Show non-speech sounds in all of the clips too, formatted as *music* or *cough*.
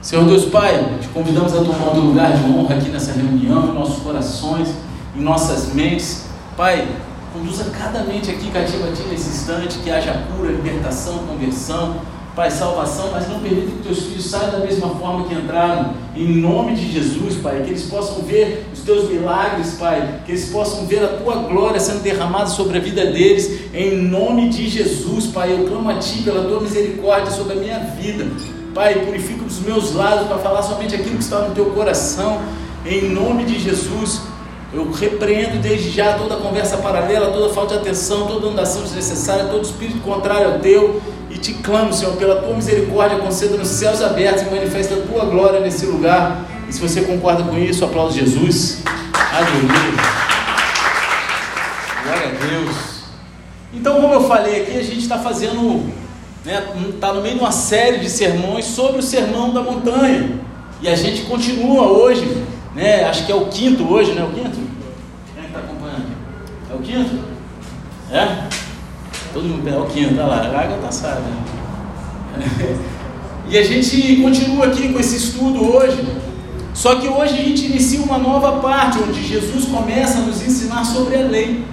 Senhor Deus Pai, te convidamos a tomar o lugar de honra aqui nessa reunião, em nossos corações, em nossas mentes. Pai, conduza cada mente aqui cativa a Ti nesse instante, que haja cura, libertação, conversão, Pai, salvação, mas não permita que teus filhos saiam da mesma forma que entraram, em nome de Jesus, Pai, que eles possam ver os teus milagres, Pai, que eles possam ver a tua glória sendo derramada sobre a vida deles, em nome de Jesus, Pai, eu clamo a Ti pela tua misericórdia sobre a minha vida, Pai, purifica os meus lábios para falar somente aquilo que está no teu coração, em nome de Jesus. Eu repreendo desde já toda conversa paralela, toda falta de atenção, toda andação desnecessária, todo espírito contrário ao teu. E te clamo, Senhor, pela tua misericórdia, conceda nos céus abertos e manifesta a tua glória nesse lugar. E se você concorda com isso, aplaude Jesus. Aleluia. Glória a Deus. Então, como eu falei aqui, a gente está fazendo, está né, no meio de uma série de sermões sobre o sermão da montanha. E a gente continua hoje né? Acho que é o quinto hoje, né? O quinto? Quem é está acompanhando? É o quinto? É? Todo mundo é o quinto, olha lá, a água está assada. e a gente continua aqui com esse estudo hoje. Só que hoje a gente inicia uma nova parte, onde Jesus começa a nos ensinar sobre a lei.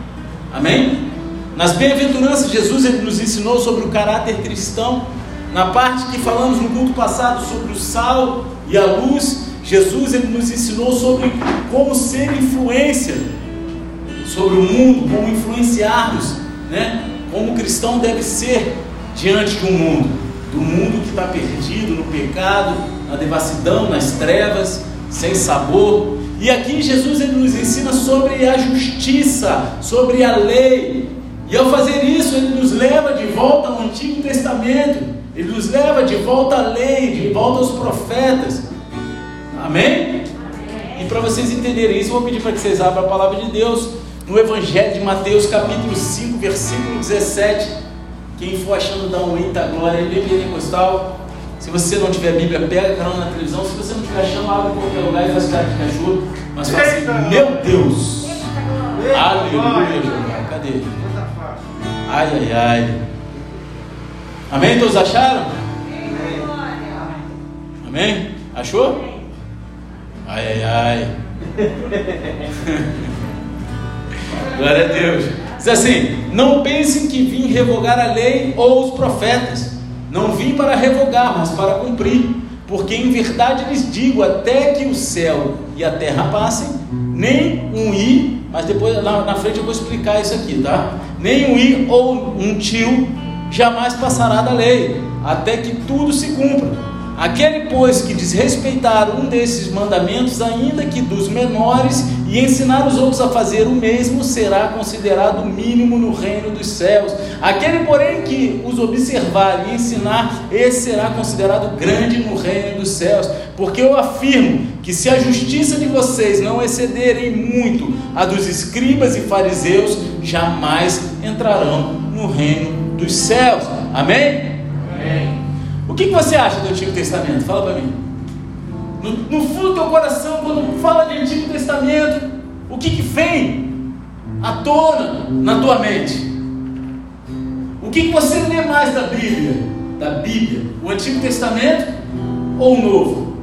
Amém? Nas bem-aventuranças, Jesus ele nos ensinou sobre o caráter cristão. Na parte que falamos no culto passado sobre o sal e a luz, Jesus ele nos ensinou sobre como ser influência sobre o mundo, como influenciarmos, né? Como o cristão deve ser diante um mundo, do mundo que está perdido no pecado, na devassidão, nas trevas, sem sabor. E aqui Jesus ele nos ensina sobre a justiça, sobre a lei. E ao fazer isso, ele nos leva de volta ao Antigo Testamento, ele nos leva de volta à lei, de volta aos profetas. Amém? E para vocês entenderem isso, eu vou pedir para que vocês abram a palavra de Deus no Evangelho de Mateus, capítulo 5, versículo 17. Quem for achando, dá um eita glória, ele é pentecostal. Se você não tiver Bíblia, pega canal na televisão. Se você não estiver achando, abre em qualquer lugar e faz cara de ajuda. Mas fala assim: Meu Deus! Aleluia! Cadê? Ai, ai, ai. Amém? Todos acharam? Amém? Achou? Ai, ai, ai. *laughs* Glória a Deus. Diz assim: Não pensem que vim revogar a lei ou os profetas. Não vim para revogar, mas para cumprir. Porque em verdade lhes digo: até que o céu e a terra passem, nem um i, mas depois na, na frente eu vou explicar isso aqui, tá? Nem um i ou um tio jamais passará da lei, até que tudo se cumpra. Aquele, pois, que desrespeitar um desses mandamentos, ainda que dos menores, e ensinar os outros a fazer o mesmo, será considerado mínimo no reino dos céus. Aquele, porém, que os observar e ensinar, esse será considerado grande no reino dos céus. Porque eu afirmo que se a justiça de vocês não excederem muito a dos escribas e fariseus, jamais entrarão no reino dos céus. Amém? Amém. O que, que você acha do Antigo Testamento? Fala para mim. No, no, fundo do teu coração, quando fala de Antigo Testamento, o que, que vem à tona na tua mente? O que, que você lê mais da Bíblia? Da Bíblia? O Antigo Testamento ou o Novo?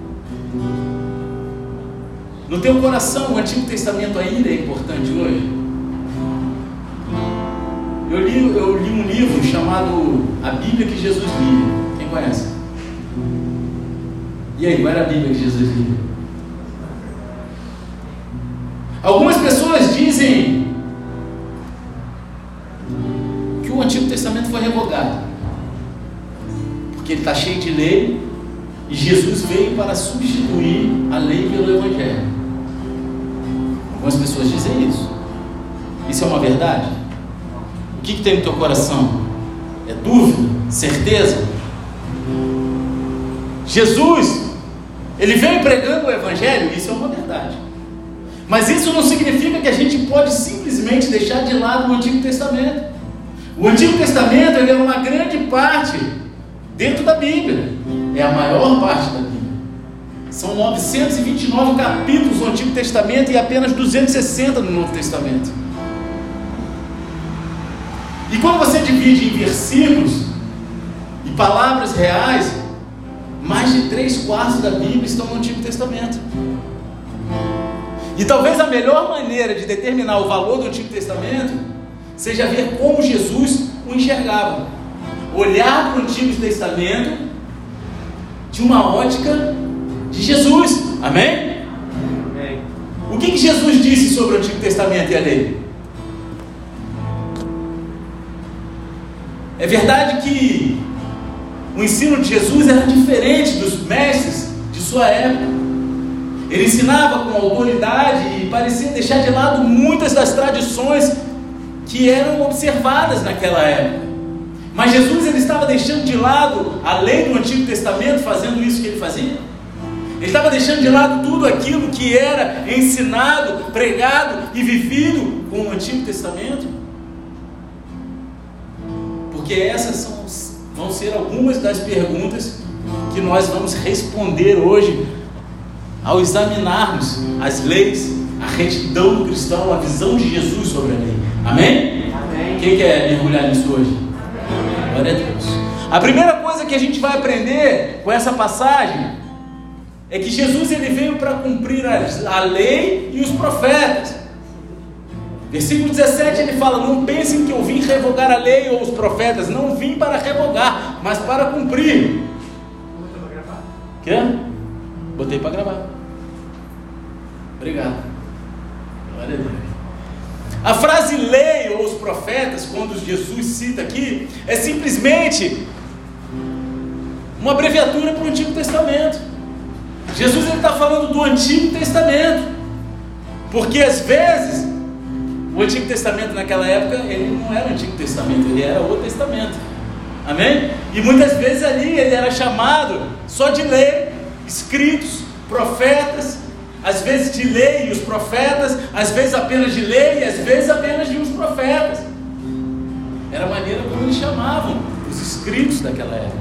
No teu coração, o Antigo Testamento ainda é importante hoje? Eu li, eu li um livro chamado A Bíblia que Jesus lia conhece? E aí, qual era a Bíblia que Jesus lia? Algumas pessoas dizem que o Antigo Testamento foi revogado, porque ele está cheio de lei e Jesus veio para substituir a lei pelo Evangelho. Algumas pessoas dizem isso. Isso é uma verdade? O que, que tem no teu coração? É dúvida? Certeza? Jesus, ele veio pregando o Evangelho, isso é uma verdade. Mas isso não significa que a gente pode simplesmente deixar de lado o Antigo Testamento. O Antigo Testamento é uma grande parte dentro da Bíblia, é a maior parte da Bíblia. São 929 capítulos no Antigo Testamento e apenas 260 no Novo Testamento. E quando você divide em versículos e palavras reais, mais de três quartos da Bíblia estão no Antigo Testamento. E talvez a melhor maneira de determinar o valor do Antigo Testamento seja ver como Jesus o enxergava. Olhar para o Antigo Testamento de uma ótica de Jesus. Amém? Amém. O que, que Jesus disse sobre o Antigo Testamento e a lei? É verdade que o ensino de Jesus era diferente dos mestres de sua época. Ele ensinava com autoridade e parecia deixar de lado muitas das tradições que eram observadas naquela época. Mas Jesus ele estava deixando de lado a lei do Antigo Testamento, fazendo isso que ele fazia. Ele estava deixando de lado tudo aquilo que era ensinado, pregado e vivido com o Antigo Testamento. Porque essas são, vão ser algumas das perguntas que nós vamos responder hoje ao examinarmos as leis, a retidão do cristão, a visão de Jesus sobre a lei. Amém? Amém. Quem quer mergulhar nisso hoje? Glória a Deus. A primeira coisa que a gente vai aprender com essa passagem é que Jesus ele veio para cumprir a, a lei e os profetas. Versículo 17 ele fala: Não pensem que eu vim revogar a lei ou os profetas, não vim para revogar, mas para cumprir. Quer? Botei para gravar. Obrigado. Glória a Deus. A frase lei ou os profetas, quando Jesus cita aqui, é simplesmente uma abreviatura para o Antigo Testamento. Jesus está falando do Antigo Testamento, porque às vezes o Antigo Testamento naquela época ele não era o Antigo Testamento, ele era o Testamento. Amém? E muitas vezes ali ele era chamado só de lei, escritos, profetas, às vezes de lei e os profetas, às vezes apenas de lei e às vezes apenas de uns profetas. Era a maneira como eles chamavam os escritos daquela época,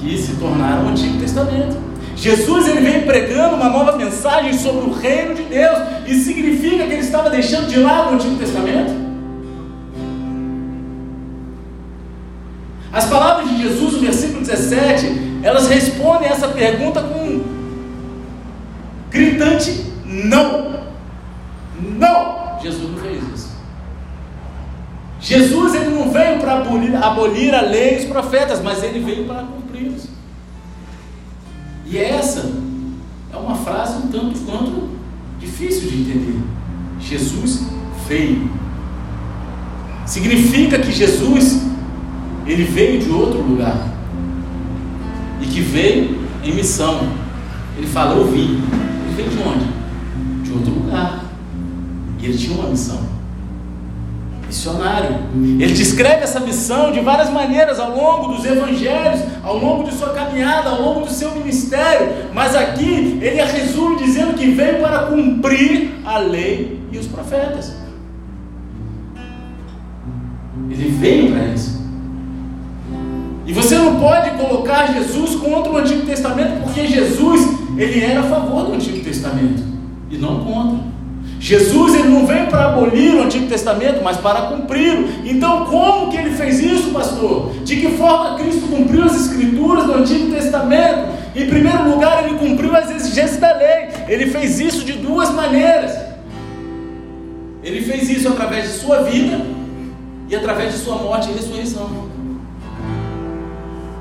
que se tornaram o Antigo Testamento. Jesus ele vem pregando uma nova mensagem sobre o reino de Deus. Isso significa que ele estava deixando de lado o Antigo Testamento? As palavras de Jesus, no versículo 17, elas respondem essa pergunta com um gritante não. Não! Jesus não fez isso. Jesus ele não veio para abolir, abolir a lei e os profetas, mas ele veio para cumpri-los. E essa é uma frase um tanto quanto difícil de entender. Jesus veio. Significa que Jesus ele veio de outro lugar. E que veio em missão. Ele fala, eu vim. Ele veio de onde? De outro lugar. E ele tinha uma missão. Missionário. Ele descreve essa missão de várias maneiras ao longo dos evangelhos, ao longo de sua caminhada, ao longo do seu ministério. Mas aqui ele a resume dizendo que veio para cumprir a lei e os profetas. Ele veio para isso. E você não pode colocar Jesus contra o Antigo Testamento, porque Jesus, ele era a favor do Antigo Testamento e não contra. Jesus ele não veio para abolir o Antigo Testamento, mas para cumpri-lo. Então, como que ele fez isso, pastor? De que forma Cristo cumpriu as escrituras do Antigo Testamento? Em primeiro lugar, ele cumpriu as exigências da lei. Ele fez isso de duas maneiras. Ele fez isso através de sua vida e através de sua morte e ressurreição.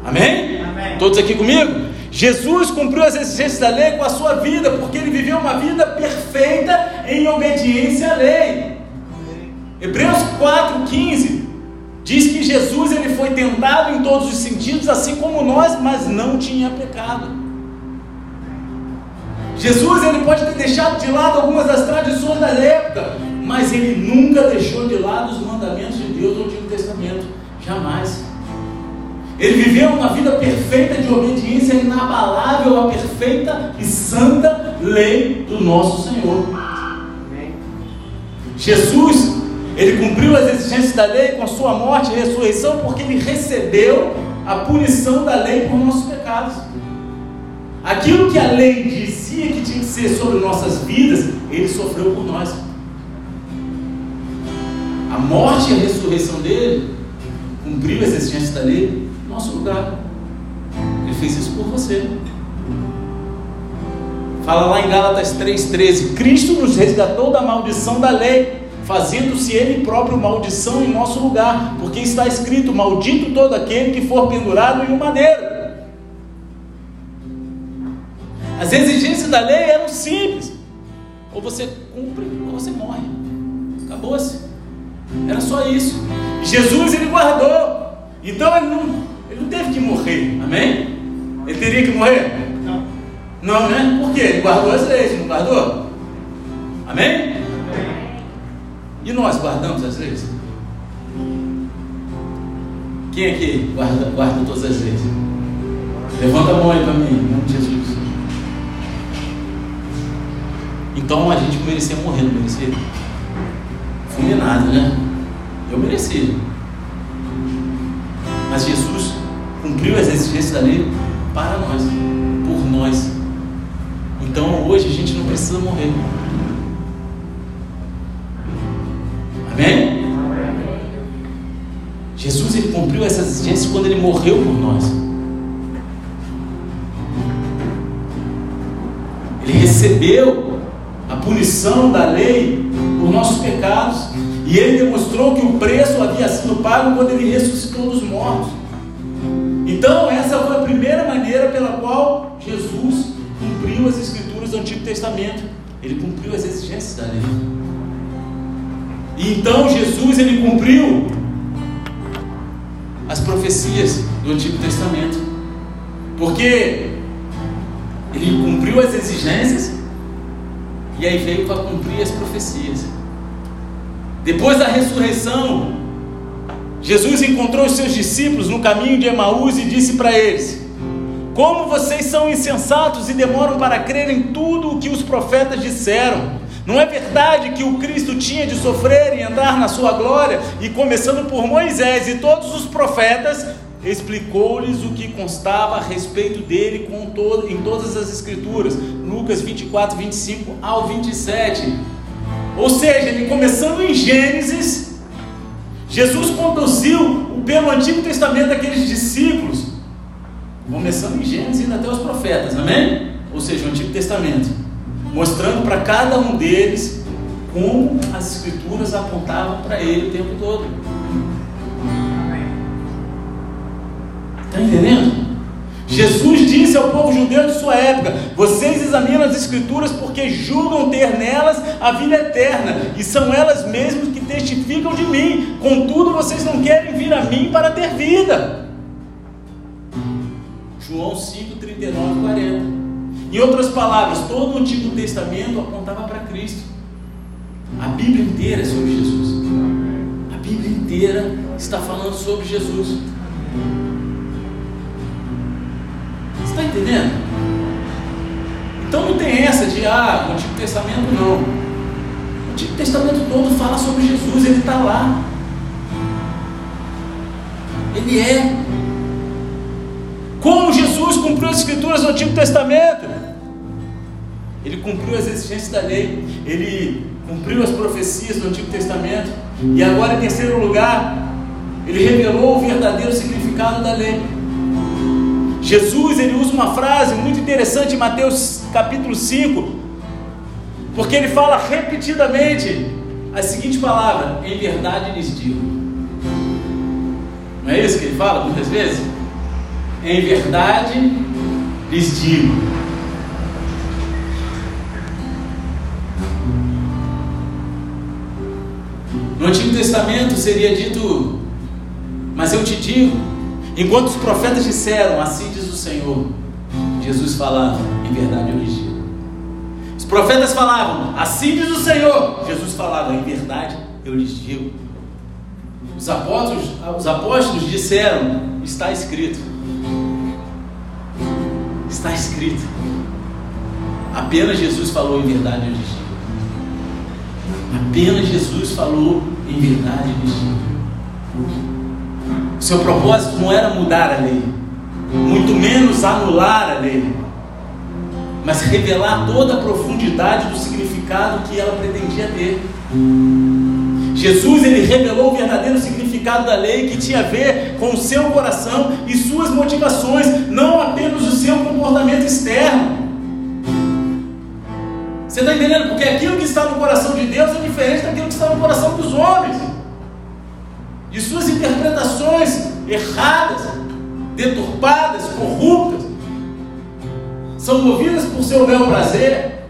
Amém? Amém? Todos aqui comigo? Jesus cumpriu as exigências da lei com a sua vida, porque ele viveu uma vida perfeita em obediência à lei. Hebreus 4,15 diz que Jesus ele foi tentado em todos os sentidos, assim como nós, mas não tinha pecado. Jesus ele pode ter deixado de lado algumas das tradições da época, mas ele nunca deixou de lado os mandamentos de Deus no Antigo Testamento, jamais. Ele viveu uma vida perfeita de obediência inabalável à perfeita e santa lei do nosso Senhor. Jesus, ele cumpriu as exigências da lei com a sua morte e ressurreição, porque ele recebeu a punição da lei por nossos pecados. Aquilo que a lei dizia que tinha que ser sobre nossas vidas, ele sofreu por nós. A morte e a ressurreição dele cumpriu as exigências da lei nosso lugar. Ele fez isso por você. Fala lá em Gálatas 3,13: Cristo nos resgatou da maldição da lei, fazendo-se Ele próprio maldição em nosso lugar, porque está escrito: Maldito todo aquele que for pendurado em um madeiro. As exigências da lei eram simples: ou você cumpre ou você morre. Acabou-se. Era só isso. Jesus ele guardou. Então ele não, teve que morrer. Amém? Ele teria que morrer? Não, né? Por quê? Ele guardou as leis, não guardou? Amém? E nós guardamos as leis? Quem aqui guarda, guarda todas as leis? Levanta a mão aí para mim, em nome de Jesus. Então a gente merecia morrer, não merecia? Fulminado, né? Eu merecia. Mas Jesus cumpriu as exigências da lei para nós, por nós. Então hoje a gente não precisa morrer. Amém? Jesus ele cumpriu essas exigências quando ele morreu por nós. Ele recebeu a punição da lei por nossos pecados. E ele demonstrou que o preço havia sido pago quando ele ressuscitou dos mortos. Então, essa foi a primeira maneira pela qual Jesus cumpriu as escrituras do Antigo Testamento. Ele cumpriu as exigências da lei. E então Jesus ele cumpriu as profecias do Antigo Testamento. Porque ele cumpriu as exigências e aí veio para cumprir as profecias. Depois da ressurreição, Jesus encontrou os seus discípulos no caminho de Emaús e disse para eles: como vocês são insensatos e demoram para crer em tudo o que os profetas disseram. Não é verdade que o Cristo tinha de sofrer e entrar na sua glória? E começando por Moisés e todos os profetas, explicou-lhes o que constava a respeito dele todo, em todas as Escrituras. Lucas 24, 25 ao 27. Ou seja, ele começando em Gênesis, Jesus conduziu pelo Antigo Testamento aqueles discípulos começando em Gênesis indo até os profetas, amém? Ou seja, o Antigo Testamento, mostrando para cada um deles como as Escrituras apontavam para ele o tempo todo. Está entendendo? Jesus disse ao povo judeu de sua época: Vocês examinam as Escrituras porque julgam ter nelas a vida eterna, e são elas mesmas que testificam de mim. Contudo, vocês não querem vir a mim para ter vida. João 5, 39 40. Em outras palavras, todo o Antigo Testamento apontava para Cristo. A Bíblia inteira é sobre Jesus. A Bíblia inteira está falando sobre Jesus. Está entendendo? Então não tem essa de, ah, o Antigo Testamento não. O Antigo Testamento todo fala sobre Jesus, ele está lá. Ele é como Jesus cumpriu as escrituras do Antigo Testamento? Ele cumpriu as exigências da lei, ele cumpriu as profecias do Antigo Testamento, e agora, em terceiro lugar, ele revelou o verdadeiro significado da lei. Jesus ele usa uma frase muito interessante em Mateus capítulo 5, porque ele fala repetidamente a seguinte palavra: em verdade lhes digo. Não é isso que ele fala muitas vezes? Em verdade lhes digo. No Antigo Testamento seria dito, mas eu te digo, enquanto os profetas disseram, assim diz o Senhor, Jesus falava, em verdade eu lhes digo. Os profetas falavam, assim diz o Senhor, Jesus falava, em verdade eu lhes digo. Os apóstolos, os apóstolos disseram, está escrito. Está escrito. Apenas Jesus falou em verdade e justiça. Apenas Jesus falou em verdade e justiça. O seu propósito não era mudar a lei, muito menos anular a lei, mas revelar toda a profundidade do significado que ela pretendia ter. Jesus ele revelou o verdadeiro significado da lei que tinha a ver com o seu coração e suas motivações, não apenas o seu comportamento externo. Você está entendendo? Porque aquilo que está no coração de Deus é diferente daquilo que está no coração dos homens. De suas interpretações erradas, deturpadas, corruptas, são movidas por seu bel prazer.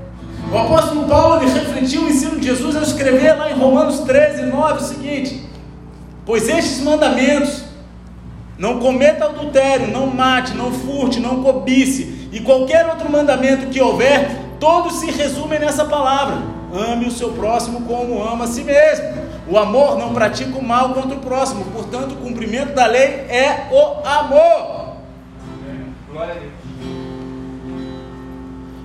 O apóstolo Paulo refletiu o ensino de Jesus ao escrever lá em Romanos 13, 9 o seguinte: Pois estes mandamentos, não cometa adultério, não mate, não furte, não cobice, e qualquer outro mandamento que houver, todos se resumem nessa palavra: ame o seu próximo como ama a si mesmo. O amor não pratica o mal contra o próximo, portanto, o cumprimento da lei é o amor.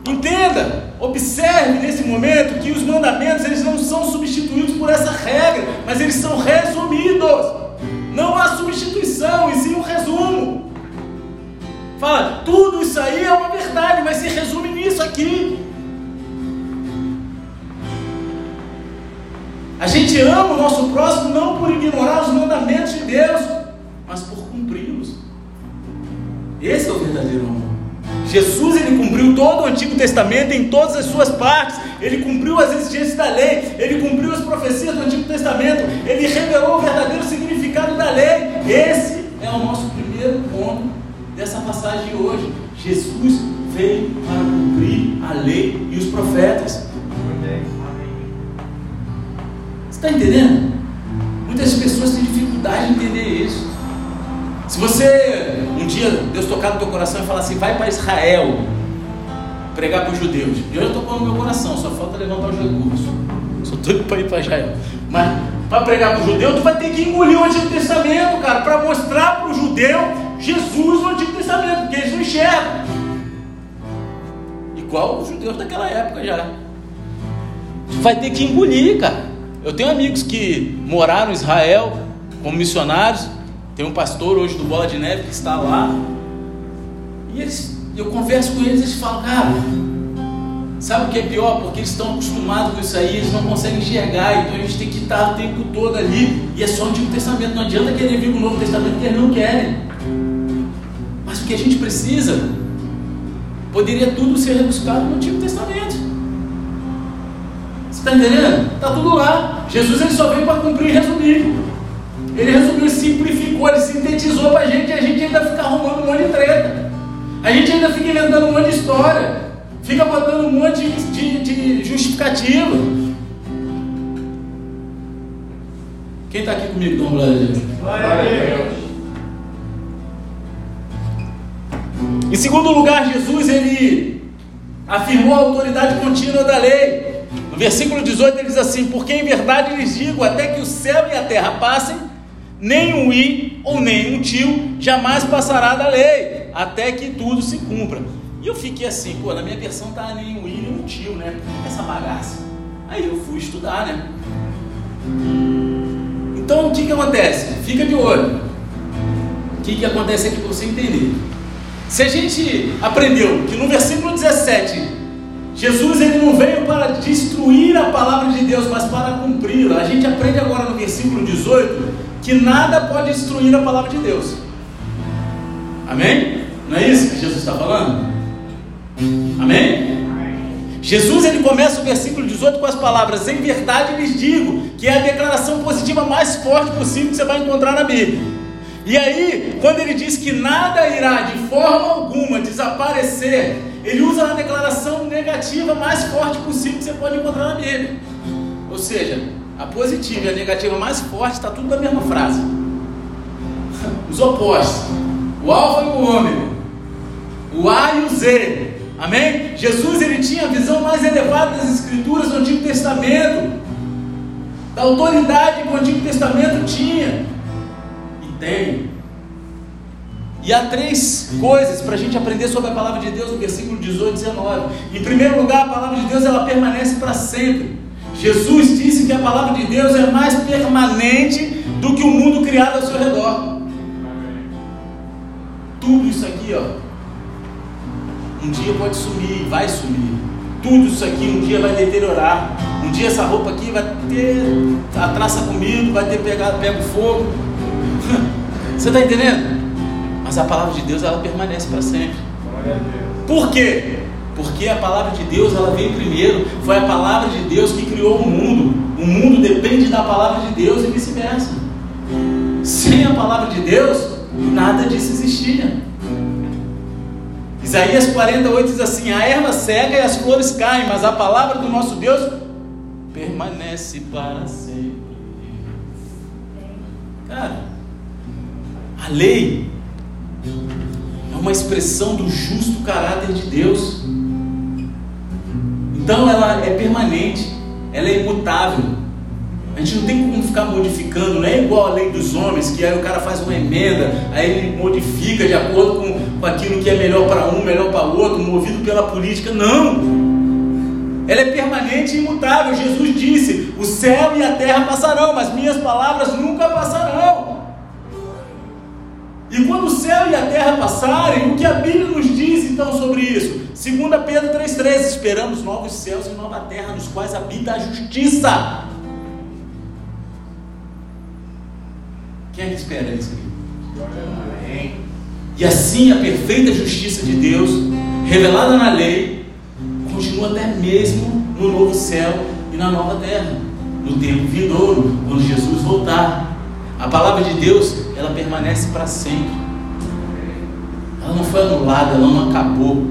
Entenda, observe nesse momento que os mandamentos eles não são substituídos por essa regra, mas eles são resumidos. Não há substituição, e sim um resumo. Fala, tudo isso aí é uma verdade, mas se resume nisso aqui. A gente ama o nosso próximo não por ignorar os mandamentos de Deus, mas por cumpri-los. Esse é o verdadeiro amor. Jesus ele cumpriu todo o Antigo Testamento em todas as suas partes. Ele cumpriu as exigências da lei, ele cumpriu as profecias do Antigo Testamento, ele revelou o verdadeiro significado da lei. Esse é o nosso primeiro ponto dessa passagem de hoje. Jesus veio para cumprir a lei e os profetas. Você está entendendo? Muitas pessoas têm dificuldade em entender isso. Se você um dia Deus tocar no teu coração e falar assim, vai para Israel pregar para os judeus. Deus tocou no meu coração, só falta levantar os recursos. Sou doido para ir para Israel. Mas para pregar para o judeu, tu vai ter que engolir o Antigo Testamento, cara, para mostrar para o judeu Jesus no Antigo Testamento, porque eles não enxergam. Igual os judeus daquela época já. Tu vai ter que engolir, cara. Eu tenho amigos que moraram em Israel como missionários tem um pastor hoje do Bola de Neve que está lá. E eles, eu converso com eles e eles falam, cara, sabe o que é pior? Porque eles estão acostumados com isso aí, eles não conseguem enxergar, então a gente tem que estar o tempo todo ali. E é só o Antigo Testamento, não adianta querer vir com o Novo Testamento que eles não querem. Mas o que a gente precisa, poderia tudo ser rebuscado no Antigo Testamento. Está entendendo? Está tudo lá. Jesus ele só veio para cumprir e resumir. Ele resumiu, simplificou, ele sintetizou para a gente e a gente ainda fica arrumando um monte de treta. A gente ainda fica inventando um monte de história. Fica botando um monte de, de, de justificativa. Quem está aqui comigo, Dom? Glória a Deus. Em segundo lugar, Jesus ele afirmou a autoridade contínua da lei. No versículo 18 ele diz assim: Porque em verdade lhes digo, até que o céu e a terra passem, nem um i ou nem um tio jamais passará da lei, até que tudo se cumpra. E eu fiquei assim, pô, na minha versão tá nem um i nem um tio, né? Essa bagaça. Aí eu fui estudar, né? Então o que que acontece? Fica de olho. O que que acontece aqui para você entender? Se a gente aprendeu que no versículo 17 Jesus ele não veio para destruir a palavra de Deus, mas para cumpri-la. A gente aprende agora no versículo 18 que nada pode destruir a palavra de Deus. Amém? Não é isso que Jesus está falando? Amém? Jesus ele começa o versículo 18 com as palavras: Em verdade lhes digo, que é a declaração positiva mais forte possível que você vai encontrar na Bíblia. E aí, quando ele diz que nada irá de forma alguma desaparecer, ele usa a declaração negativa mais forte possível que você pode encontrar na Bíblia. Ou seja, a positiva e a negativa mais forte está tudo na mesma frase. *laughs* Os opostos. O alfa e o ômega. O A e o Z. Amém? Jesus ele tinha a visão mais elevada das escrituras do Antigo Testamento. Da autoridade que o Antigo Testamento tinha. E tem. E há três coisas para a gente aprender sobre a palavra de Deus no versículo 18 e 19. Em primeiro lugar, a palavra de Deus ela permanece para sempre. Jesus disse que a palavra de Deus é mais permanente do que o mundo criado ao seu redor. Tudo isso aqui, ó, um dia pode sumir, vai sumir. Tudo isso aqui um dia vai deteriorar. Um dia essa roupa aqui vai ter a traça comigo, vai ter pegado, pego fogo. *laughs* Você está entendendo? Mas a palavra de Deus ela permanece para sempre. Por quê? Porque a palavra de Deus ela veio primeiro. Foi a palavra de Deus que criou o mundo. O mundo depende da palavra de Deus e vice-versa. Sem a palavra de Deus, nada disso existia. Isaías 48 diz assim: A erva seca e as flores caem, mas a palavra do nosso Deus permanece para sempre. Cara, a lei uma expressão do justo caráter de Deus. Então ela é permanente, ela é imutável. A gente não tem como ficar modificando, não é igual a lei dos homens, que aí o cara faz uma emenda, aí ele modifica de acordo com, com aquilo que é melhor para um, melhor para o outro, movido pela política. Não! Ela é permanente e imutável. Jesus disse: O céu e a terra passarão, mas minhas palavras nunca passarão. E quando o céu e a terra passarem, o que a Bíblia nos diz então sobre isso? 2 Pedro 3,13: Esperamos novos céus e nova terra, nos quais habita a justiça. Quem é que espera isso aqui? E assim a perfeita justiça de Deus, revelada na lei, continua até mesmo no novo céu e na nova terra, no tempo vindouro, quando Jesus voltar. A palavra de Deus, ela permanece para sempre. Ela não foi anulada, ela não acabou.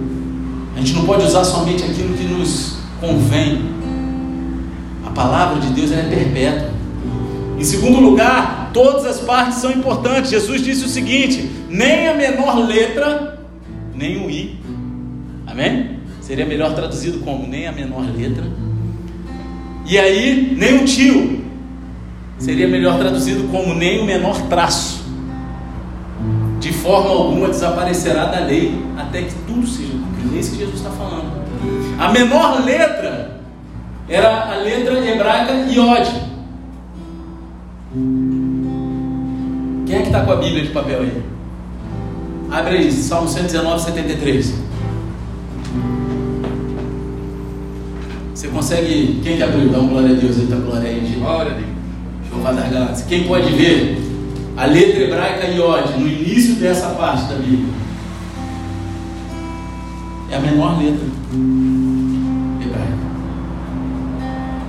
A gente não pode usar somente aquilo que nos convém. A palavra de Deus é perpétua. Em segundo lugar, todas as partes são importantes. Jesus disse o seguinte: nem a menor letra, nem o i. Amém? Seria melhor traduzido como nem a menor letra. E aí, nem o tio. Seria melhor traduzido como nem o menor traço. De forma alguma desaparecerá da lei, até que tudo seja cumprido. É isso que Jesus está falando. A menor letra era a letra hebraica Iod. Quem é que está com a Bíblia de papel aí? Abre aí, Salmo 119, 73. Você consegue. Quem que abriu? Dá uma glória a Deus aí, tá glória aí. Glória a Deus. Quem pode ver a letra hebraica Iod no início dessa parte da Bíblia? É a menor letra hebraica.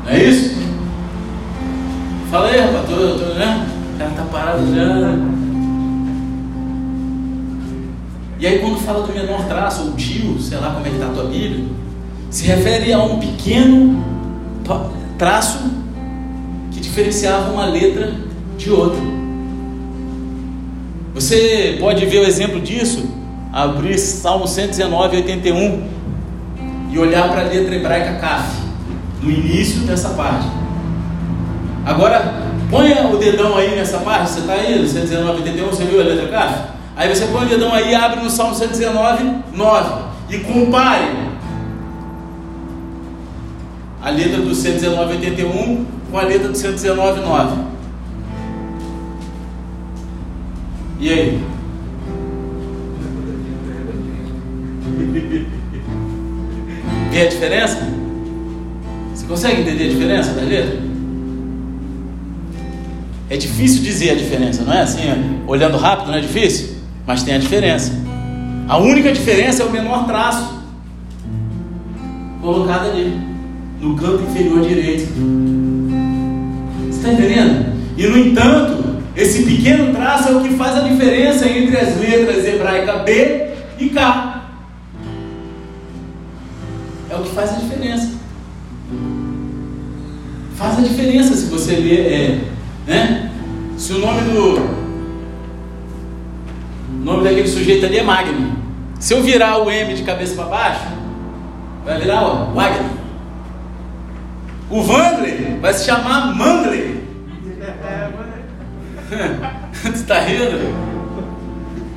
Não é isso? Fala aí, rapaz, tô, tô, né? O cara tá parado já. E aí quando fala do menor traço, ou tio, sei lá como é que está a tua Bíblia, se refere a um pequeno traço diferenciava uma letra de outra. Você pode ver o exemplo disso, abrir Salmo 119, 81 e olhar para a letra hebraica Kaf, no início dessa parte. Agora, ponha o dedão aí nessa parte, você está aí, 119, 81, você viu a letra Kaf? Aí você põe o dedão aí, abre no Salmo 119, 9 e compare a letra do 119, 81 com a letra do 119, 9. E aí? *laughs* Vê a diferença? Você consegue entender a diferença da letra? É difícil dizer a diferença, não é assim? Olhando rápido não é difícil? Mas tem a diferença. A única diferença é o menor traço colocado ali, no canto inferior direito. Está entendendo? E no entanto, esse pequeno traço é o que faz a diferença entre as letras hebraicas B e K. É o que faz a diferença. Faz a diferença se você ler, é, né? Se o nome do o nome daquele sujeito ali é Magno. Se eu virar o M de cabeça para baixo, vai virar ó, Wagner. O Vandley vai se chamar Mandley. *laughs* Você está rindo?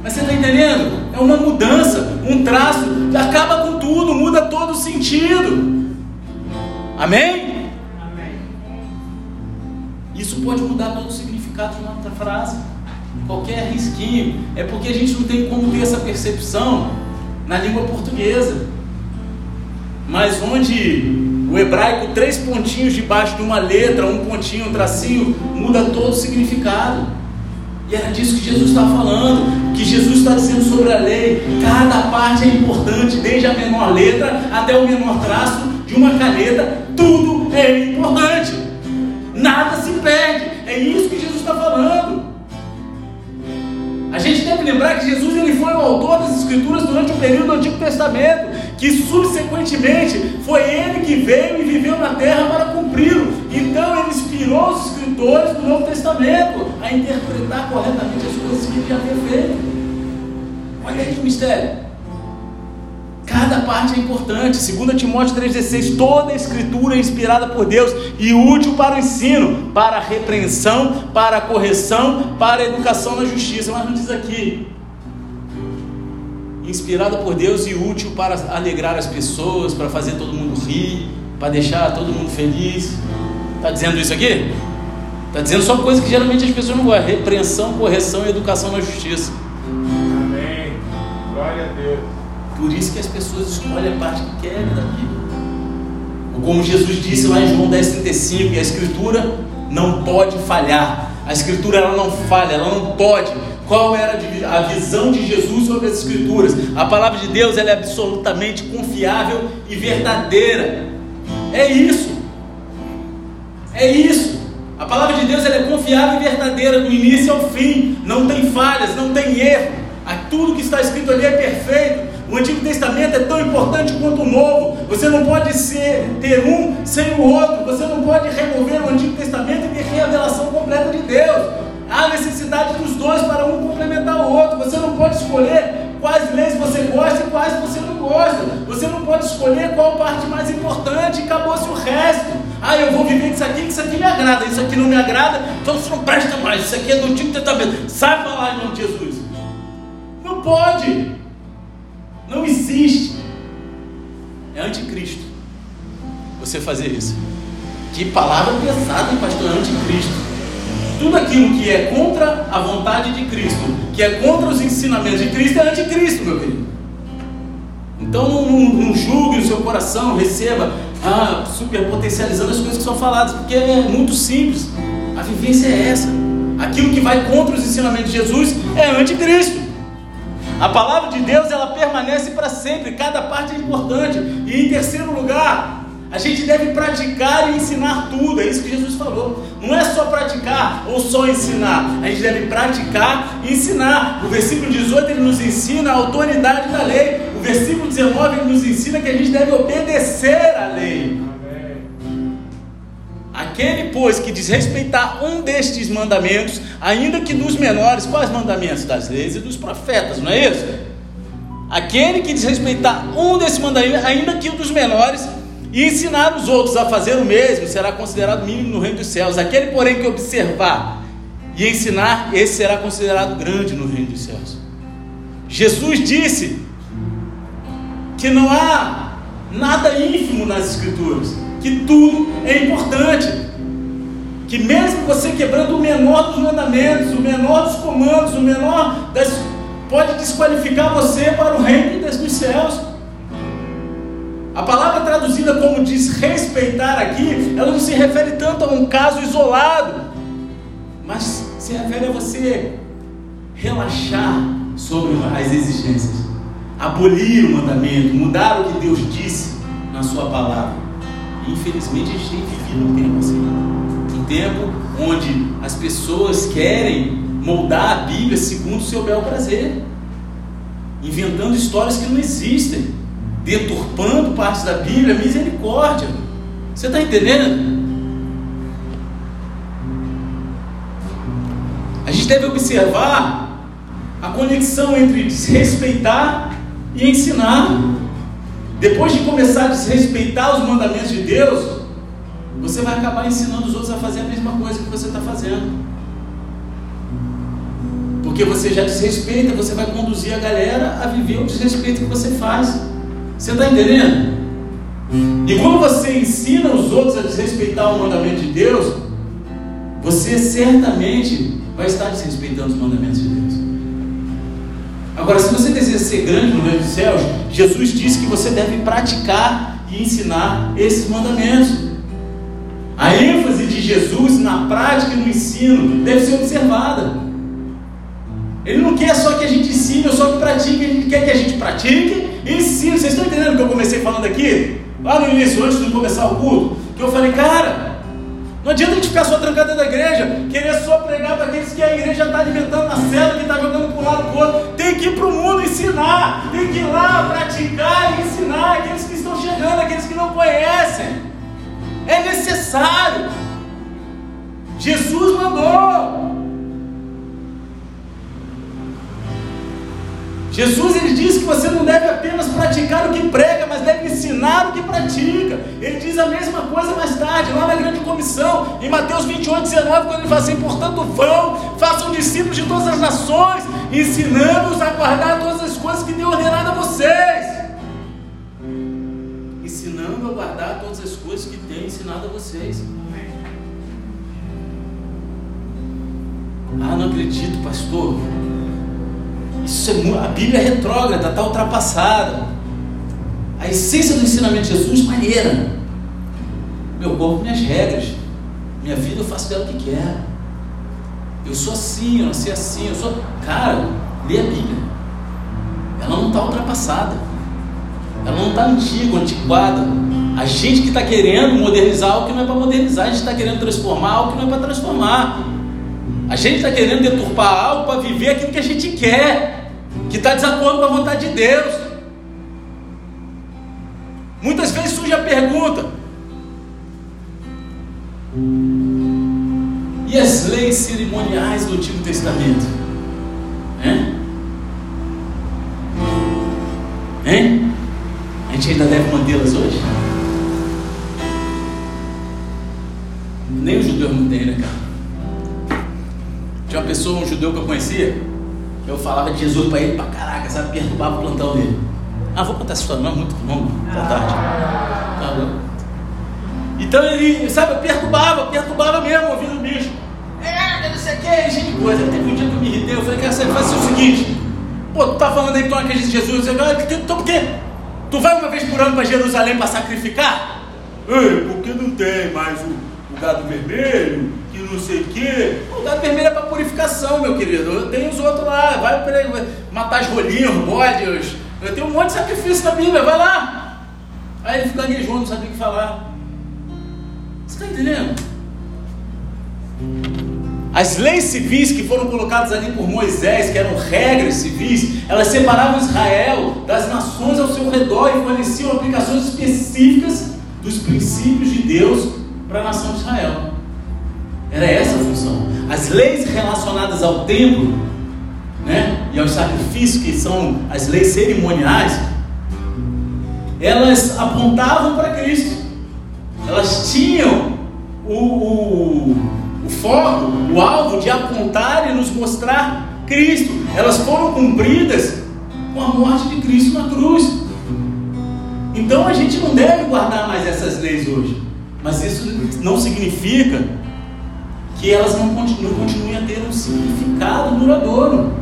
Mas você está entendendo? É uma mudança, um traço, acaba com tudo, muda todo o sentido. Amém? Amém. Isso pode mudar todo o significado de uma frase qualquer risquinho, é porque a gente não tem como ter essa percepção na língua portuguesa. Mas onde o hebraico, três pontinhos debaixo de uma letra, um pontinho, um tracinho, muda todo o significado. E era disso que Jesus está falando, que Jesus está dizendo sobre a lei. Cada parte é importante, desde a menor letra até o menor traço de uma caneta, tudo é importante. Nada se perde. É isso que Jesus está falando. A gente deve lembrar que Jesus ele foi o autor das Escrituras durante o período do Antigo Testamento, que subsequentemente foi ele que veio e viveu na terra para cumpri-lo. Então ele inspirou os escritores do Novo Testamento a interpretar corretamente as coisas que ele já havia feito. Olha aí o mistério. Cada parte é importante. 2 Timóteo 3,16: toda a escritura é inspirada por Deus e útil para o ensino, para a repreensão, para a correção, para a educação na justiça. Mas não diz aqui. Inspirada por Deus e útil para alegrar as pessoas, para fazer todo mundo rir, para deixar todo mundo feliz. Está dizendo isso aqui? Está dizendo só coisa que geralmente as pessoas não gostam: repreensão, correção e educação na justiça. Amém. Glória a Deus. Por isso que as pessoas escolhem a parte que querem da Bíblia. Ou como Jesus disse lá em João 10,35, a Escritura não pode falhar. A Escritura ela não falha, ela não pode. Qual era a visão de Jesus sobre as Escrituras? A palavra de Deus é absolutamente confiável e verdadeira. É isso. É isso. A palavra de Deus é confiável e verdadeira do início ao fim. Não tem falhas, não tem erro. Tudo que está escrito ali é perfeito. O Antigo Testamento é tão importante quanto o Novo. Você não pode ser, ter um sem o outro. Você não pode remover o Antigo Testamento e ter a revelação completa de Deus. Há necessidade dos dois para um complementar o outro. Você não pode escolher quais leis você gosta e quais você não gosta. Você não pode escolher qual parte mais importante e acabou-se o resto. Ah, eu vou viver isso aqui, isso aqui me agrada, isso aqui não me agrada, então isso não presta mais. Isso aqui é do Antigo Testamento. Sai falar em nome de Jesus. Não pode. Não existe. É anticristo você fazer isso. Que palavra pesada, pastor? É anticristo. Tudo aquilo que é contra a vontade de Cristo, que é contra os ensinamentos de Cristo, é anticristo, meu querido. Então não, não, não julgue no seu coração, receba, ah, super potencializando as coisas que são faladas, porque é muito simples. A vivência é essa. Aquilo que vai contra os ensinamentos de Jesus é anticristo. A palavra de Deus ela permanece para sempre, cada parte é importante. E em terceiro lugar, a gente deve praticar e ensinar tudo, é isso que Jesus falou. Não é só praticar ou só ensinar, a gente deve praticar e ensinar. O versículo 18 ele nos ensina a autoridade da lei, o versículo 19 ele nos ensina que a gente deve obedecer à lei. Aquele, pois, que desrespeitar um destes mandamentos, ainda que dos menores, quais mandamentos? Das leis e dos profetas, não é isso? Aquele que desrespeitar um desses mandamentos, ainda que dos menores, e ensinar os outros a fazer o mesmo, será considerado mínimo no reino dos céus. Aquele, porém, que observar e ensinar, esse será considerado grande no reino dos céus. Jesus disse que não há nada ínfimo nas Escrituras que tudo é importante. Que mesmo você quebrando o menor dos mandamentos, o menor dos comandos, o menor das. pode desqualificar você para o reino dos céus. A palavra traduzida como desrespeitar aqui, ela não se refere tanto a um caso isolado, mas se refere a você relaxar sobre as exigências, abolir o mandamento, mudar o que Deus disse na sua palavra. Infelizmente a gente tem vivido um tempo assim. Um tempo onde as pessoas querem moldar a Bíblia segundo o seu bel prazer, inventando histórias que não existem, deturpando partes da Bíblia, misericórdia. Você está entendendo? A gente deve observar a conexão entre desrespeitar e ensinar. Depois de começar a desrespeitar os mandamentos de Deus, você vai acabar ensinando os outros a fazer a mesma coisa que você está fazendo. Porque você já desrespeita, você vai conduzir a galera a viver o desrespeito que você faz. Você está entendendo? E quando você ensina os outros a desrespeitar o mandamento de Deus, você certamente vai estar desrespeitando os mandamentos de Deus. Agora, se você deseja ser grande no reino dos céus, Jesus disse que você deve praticar e ensinar esses mandamentos. A ênfase de Jesus na prática e no ensino deve ser observada. Ele não quer só que a gente ensine ou só que pratique, ele quer que a gente pratique e ensine. Vocês estão entendendo o que eu comecei falando aqui? Lá no início, antes de começar o culto, que eu falei, cara, não adianta a gente ficar só trancado dentro da igreja, querer só pregar para aqueles que a igreja está alimentando na cela, que está jogando para um lado para outro. Tem que ir para o mundo ensinar, tem que ir lá praticar e ensinar aqueles que estão chegando, aqueles que não conhecem. É necessário. Jesus mandou. Jesus ele diz que você não deve apenas praticar o que prega, mas deve ensinar o que pratica. Ele diz a mesma coisa mais tarde, lá na grande comissão, em Mateus 28, 19, quando ele fala assim: portanto, vão, façam discípulos de todas as nações, ensinando-os a guardar todas as coisas que tenho ordenado a vocês. Ensinando a guardar todas as coisas que tenho ensinado a vocês. Ah, não acredito, pastor. Isso é, a Bíblia é retrógrada, está ultrapassada. A essência do ensinamento de Jesus, maneira. Meu corpo, minhas regras. Minha vida eu faço dela o que quero. Eu sou assim, eu nasci assim, eu sou. Cara, lê a Bíblia. Ela não está ultrapassada. Ela não está antiga, antiquada. A gente que está querendo modernizar algo que não é para modernizar, a gente está querendo transformar algo que não é para transformar. A gente está querendo deturpar algo para viver aquilo que a gente quer, que está desacordo com a vontade de Deus. Muitas vezes surge a pergunta: e as leis cerimoniais do Antigo Testamento? Hein? Hein? A gente ainda deve mantê-las hoje? Nem o judeu não né, cara? Tinha uma pessoa, um judeu que eu conhecia, eu falava de Jesus para ele pra caraca, sabe? Perturbava o plantão dele. Ah, vou contar essa história, não é muito longo, boa tarde. Tá então ele, sabe, perturbava, perturbava mesmo ouvindo o bicho. É, não sei o que, gente coisa. Teve um dia que eu me irritei, eu falei, cara, você faz o seguinte, pô, tu tá falando aí que tu não acredita em Jesus, então por quê? Tu vai uma vez por ano para Jerusalém para sacrificar? Ei, porque não tem mais o gado vermelho, não sei o quê. O gado vermelho é para purificação, meu querido. Tem os outros lá, vai para matar as rolinhas, bodes. Eu tenho um monte de sacrifício na Bíblia, vai lá. Aí ele fica gaguejou, não sabe o que falar. Você está entendendo? As leis civis que foram colocadas ali por Moisés, que eram regras civis, elas separavam Israel das nações ao seu redor e forneciam aplicações específicas dos princípios de Deus para a nação de Israel. Era essa a função. As leis relacionadas ao templo né, e aos sacrifícios, que são as leis cerimoniais, elas apontavam para Cristo. Elas tinham o, o, o foco, o alvo de apontar e nos mostrar Cristo. Elas foram cumpridas com a morte de Cristo na cruz. Então a gente não deve guardar mais essas leis hoje. Mas isso não significa que elas não continuem, continuem a ter um significado duradouro.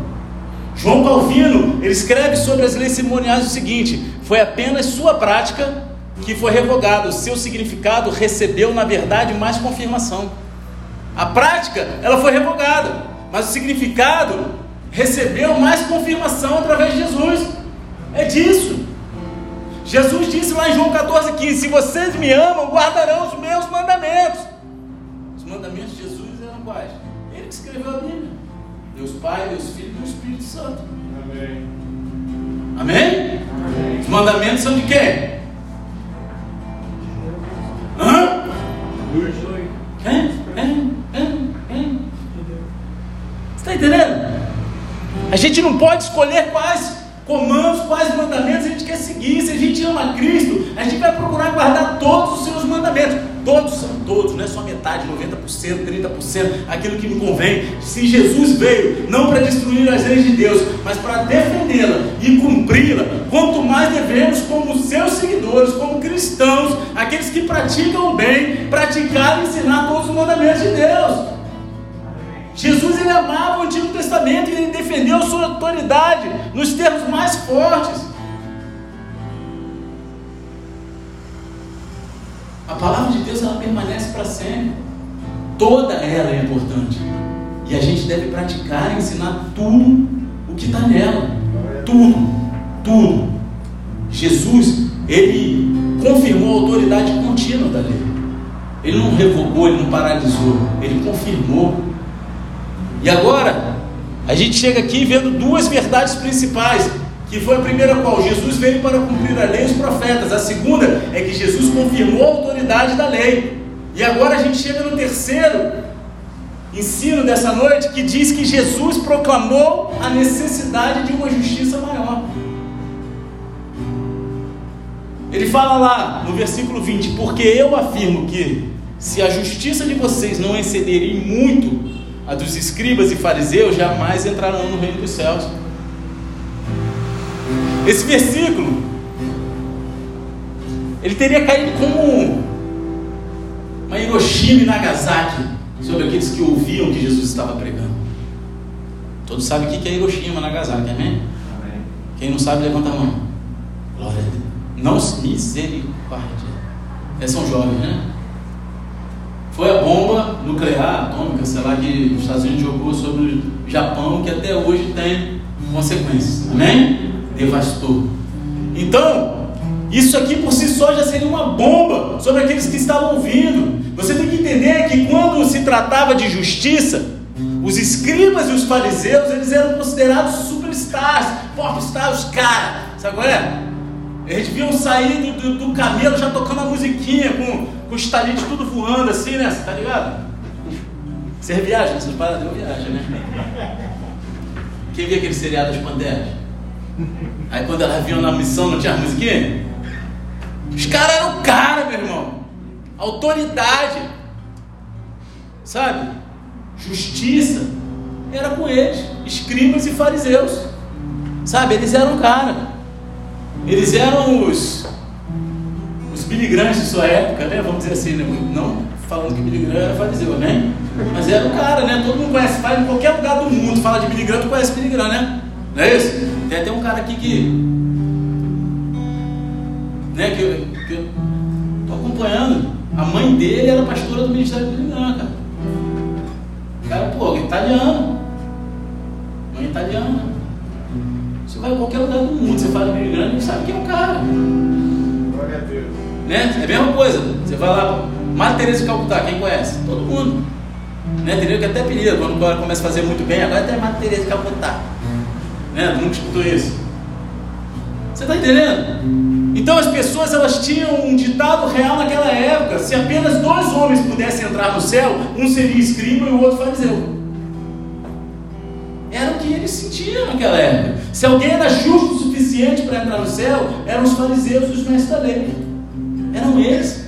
João Calvino, ele escreve sobre as leis cerimoniais o seguinte: foi apenas sua prática que foi revogada, o seu significado recebeu, na verdade, mais confirmação. A prática, ela foi revogada, mas o significado recebeu mais confirmação através de Jesus. É disso. Jesus disse lá em João 14,15: Se vocês me amam, guardarão os meus mandamentos. Os mandamentos de Jesus quais? Ele que escreveu a Bíblia. Deus Pai, Deus Filho e Deus Espírito Santo. Amém. Amém? Amém. Os mandamentos são de quem? Hã? Quem? Quem? Quem? Quem? Você está entendendo? A gente não pode escolher quais comandos, quais mandamentos a gente quer seguir. Se a gente ama Cristo, a gente vai procurar guardar todos os seus mandamentos. Todos são todos, não é só metade, 90%, 30%, aquilo que me convém. Se Jesus veio não para destruir as leis de Deus, mas para defendê-la e cumpri-la, quanto mais devemos, como seus seguidores, como cristãos, aqueles que praticam o bem, praticar e ensinar todos os mandamentos de Deus. Jesus ele amava o Antigo Testamento e ele defendeu sua autoridade nos termos mais fortes. A palavra de Deus ela permanece para sempre. Toda ela é importante. E a gente deve praticar e ensinar tudo o que está nela. Tudo, tudo. Jesus, ele confirmou a autoridade contínua da lei. Ele não revogou, ele não paralisou, ele confirmou. E agora, a gente chega aqui vendo duas verdades principais. Que foi a primeira qual? Jesus veio para cumprir a lei e os profetas. A segunda é que Jesus confirmou a autoridade da lei. E agora a gente chega no terceiro ensino dessa noite que diz que Jesus proclamou a necessidade de uma justiça maior. Ele fala lá no versículo 20: Porque eu afirmo que, se a justiça de vocês não excederem muito a dos escribas e fariseus, jamais entrarão no reino dos céus. Esse versículo, ele teria caído como uma Hiroshima e Nagasaki sobre aqueles que ouviam que Jesus estava pregando. Todos sabem o que é Hiroshima e Nagasaki, amém? amém? Quem não sabe, levanta a mão. Glória a Deus. Não misericórdia. É, são jovens, né? Foi a bomba nuclear, atômica, sei lá, que os Estados Unidos jogou sobre o Japão, que até hoje tem consequências. Amém? Devastou. Então, isso aqui por si só já seria uma bomba sobre aqueles que estavam ouvindo. Você tem que entender que quando se tratava de justiça, os escribas e os fariseus, eles eram considerados superstars, popstars, os caras. Sabe qual é? Eles deviam sair do, do, do, camelo já tocando a musiquinha, com, com os talentos tudo voando assim, né? Você tá ligado? Você viaja nessas paradas? Eu viajo, né? Quem via aquele seriado das Panteras? Aí quando elas vinham na missão, não tinha musiquinha? Os caras eram cara, meu irmão. Autoridade. Sabe? Justiça. Era com eles. Escribas e fariseus. Sabe? Eles eram cara. Eles eram os, Billy de sua época, né? Vamos dizer assim, né? não falando que Billy Graham era fariseu, né? Mas era o cara, né? Todo mundo conhece, faz em qualquer lugar do mundo, fala de Graham, tu conhece Graham, né? Não é isso? Tem até um cara aqui que. Né, que, eu, que eu tô acompanhando. A mãe dele era pastora do Ministério do Graham, cara. O cara, pô, italiano. Mãe italiana. Você vai em qualquer lugar do mundo, você fala Billy Graham, sabe quem é o cara. Glória a Deus. Né? É a mesma coisa. Você vai lá, Madre Teresa de Calcutá, quem conhece? Todo mundo. Né? Entendeu? Que até apelido, quando começa a fazer muito bem, agora até Madre Teresa de Calcutá. Né? Nunca escutou isso. Você está entendendo? Então as pessoas elas tinham um ditado real naquela época: se apenas dois homens pudessem entrar no céu, um seria escriba e o outro fariseu. Era o que eles sentiam naquela época. Se alguém era justo o suficiente para entrar no céu, eram os fariseus e os mestres da lei. Eram eles.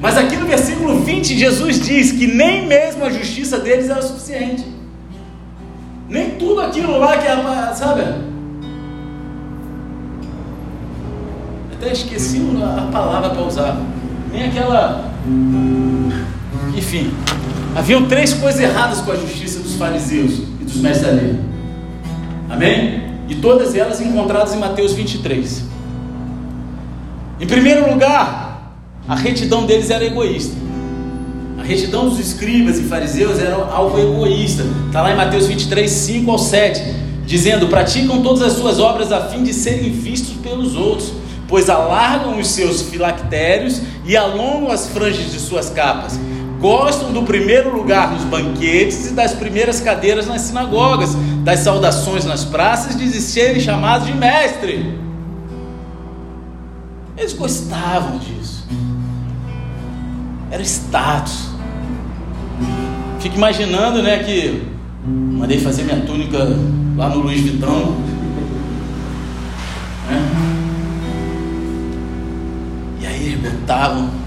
Mas aqui no versículo 20, Jesus diz que nem mesmo a justiça deles era suficiente. Nem tudo aquilo lá que é, sabe? Até esqueci a palavra para usar. Nem aquela. Enfim, haviam três coisas erradas com a justiça dos fariseus dos mestres da lei. Amém? E todas elas encontradas em Mateus 23. Em primeiro lugar, a retidão deles era egoísta. A retidão dos escribas e fariseus era algo egoísta. Está lá em Mateus 23, 5 ao 7, dizendo: Praticam todas as suas obras a fim de serem vistos pelos outros, pois alargam os seus filactérios e alongam as franjas de suas capas gostam do primeiro lugar nos banquetes e das primeiras cadeiras nas sinagogas, das saudações nas praças, de serem chamados de mestre. Eles gostavam disso. Era status. Fico imaginando, né, que mandei fazer minha túnica lá no Luiz Vitão. Né? E aí eles botavam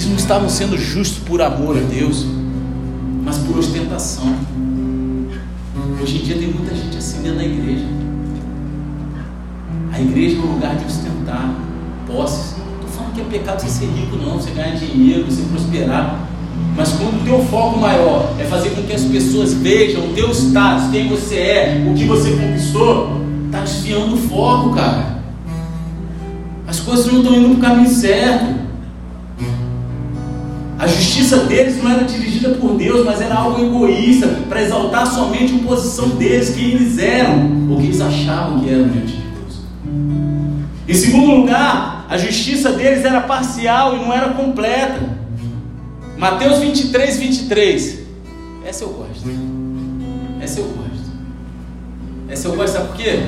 Eles não estavam sendo justos por amor a Deus, mas por ostentação. Hoje em dia tem muita gente assim dentro da igreja. A igreja é um lugar de ostentar posses. É pecado você ser rico, não, você ganhar dinheiro, você prosperar. Mas quando o teu foco maior é fazer com que as pessoas vejam o teu status, quem você é, o que você conquistou, está desviando o foco, cara. As coisas não estão indo para o caminho certo. A justiça deles não era dirigida por Deus, mas era algo egoísta, para exaltar somente a posição deles, quem eles eram, ou que eles achavam que eram diante de Deus. Em segundo lugar, a justiça deles era parcial e não era completa. Mateus 23, 23. Essa eu gosto. Essa eu gosto. Essa eu gosto, sabe por quê?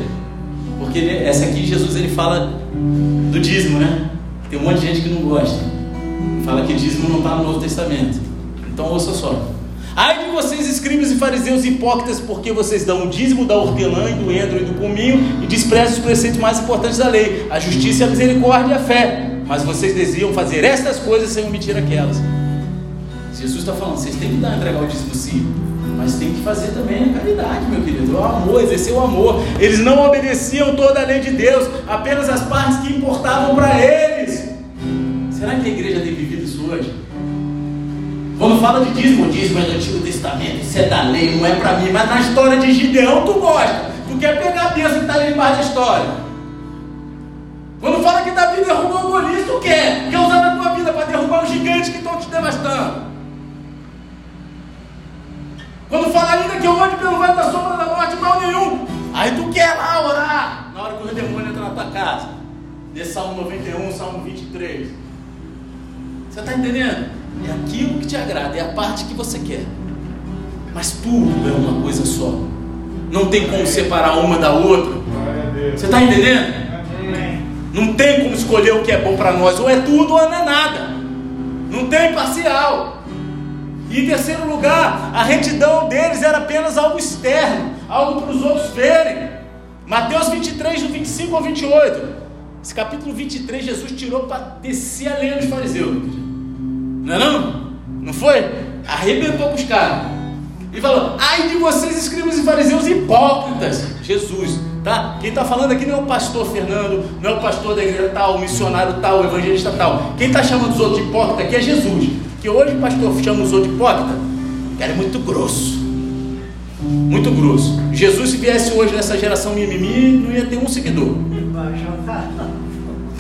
Porque essa aqui Jesus ele fala do dízimo, né? Tem um monte de gente que não gosta. Fala que dízimo não está no Novo Testamento. Então ouça só. Ai de vocês, escribas e fariseus hipócritas, porque vocês dão o dízimo da hortelã e do endro e do cominho e desprezam os preceitos mais importantes da lei, a justiça, a misericórdia e a fé. Mas vocês desejam fazer estas coisas sem omitir aquelas. Jesus está falando, vocês têm que dar, entregar o dízimo sim, mas tem que fazer também a caridade, meu querido, o amor, exercer o amor. Eles não obedeciam toda a lei de Deus, apenas as partes que importavam para eles. Será que a igreja tem vivido isso hoje? Quando fala de dízimo, dízimo é do Antigo Testamento, isso é da lei, não é para mim, mas na história de Gideão tu gosta. Tu quer pegar a bênção que está ali embaixo da história. Quando fala que Davi derrubou o Golias, tu quer? Quer usar na tua vida para derrubar os gigantes que estão te devastando. Quando fala ainda que eu ande pelo vale da sombra da morte, mal nenhum. Aí tu quer lá orar. Na hora que o demônio entra na tua casa. De Salmo 91, Salmo 23. Você está entendendo? É aquilo que te agrada, é a parte que você quer. Mas tudo é uma coisa só. Não tem como separar uma da outra. Você está entendendo? Não tem como escolher o que é bom para nós. Ou é tudo ou não é nada. Não tem parcial. E em terceiro lugar, a retidão deles era apenas algo externo, algo para os outros verem. Mateus 23, do 25 ao 28. Esse capítulo 23, Jesus tirou para descer a lenha dos fariseus. Não é não? Não foi? Arrebentou com os caras. E falou: ai de vocês, escribas e fariseus hipócritas. Jesus, tá? Quem está falando aqui não é o pastor Fernando, não é o pastor da igreja tal, o missionário tal, o evangelista tal. Quem está chamando os outros de hipócrita aqui é Jesus. Que hoje o pastor chama os outros de hipócrita, cara é muito grosso. Muito grosso. Jesus, se viesse hoje nessa geração mimimi, não ia ter um seguidor.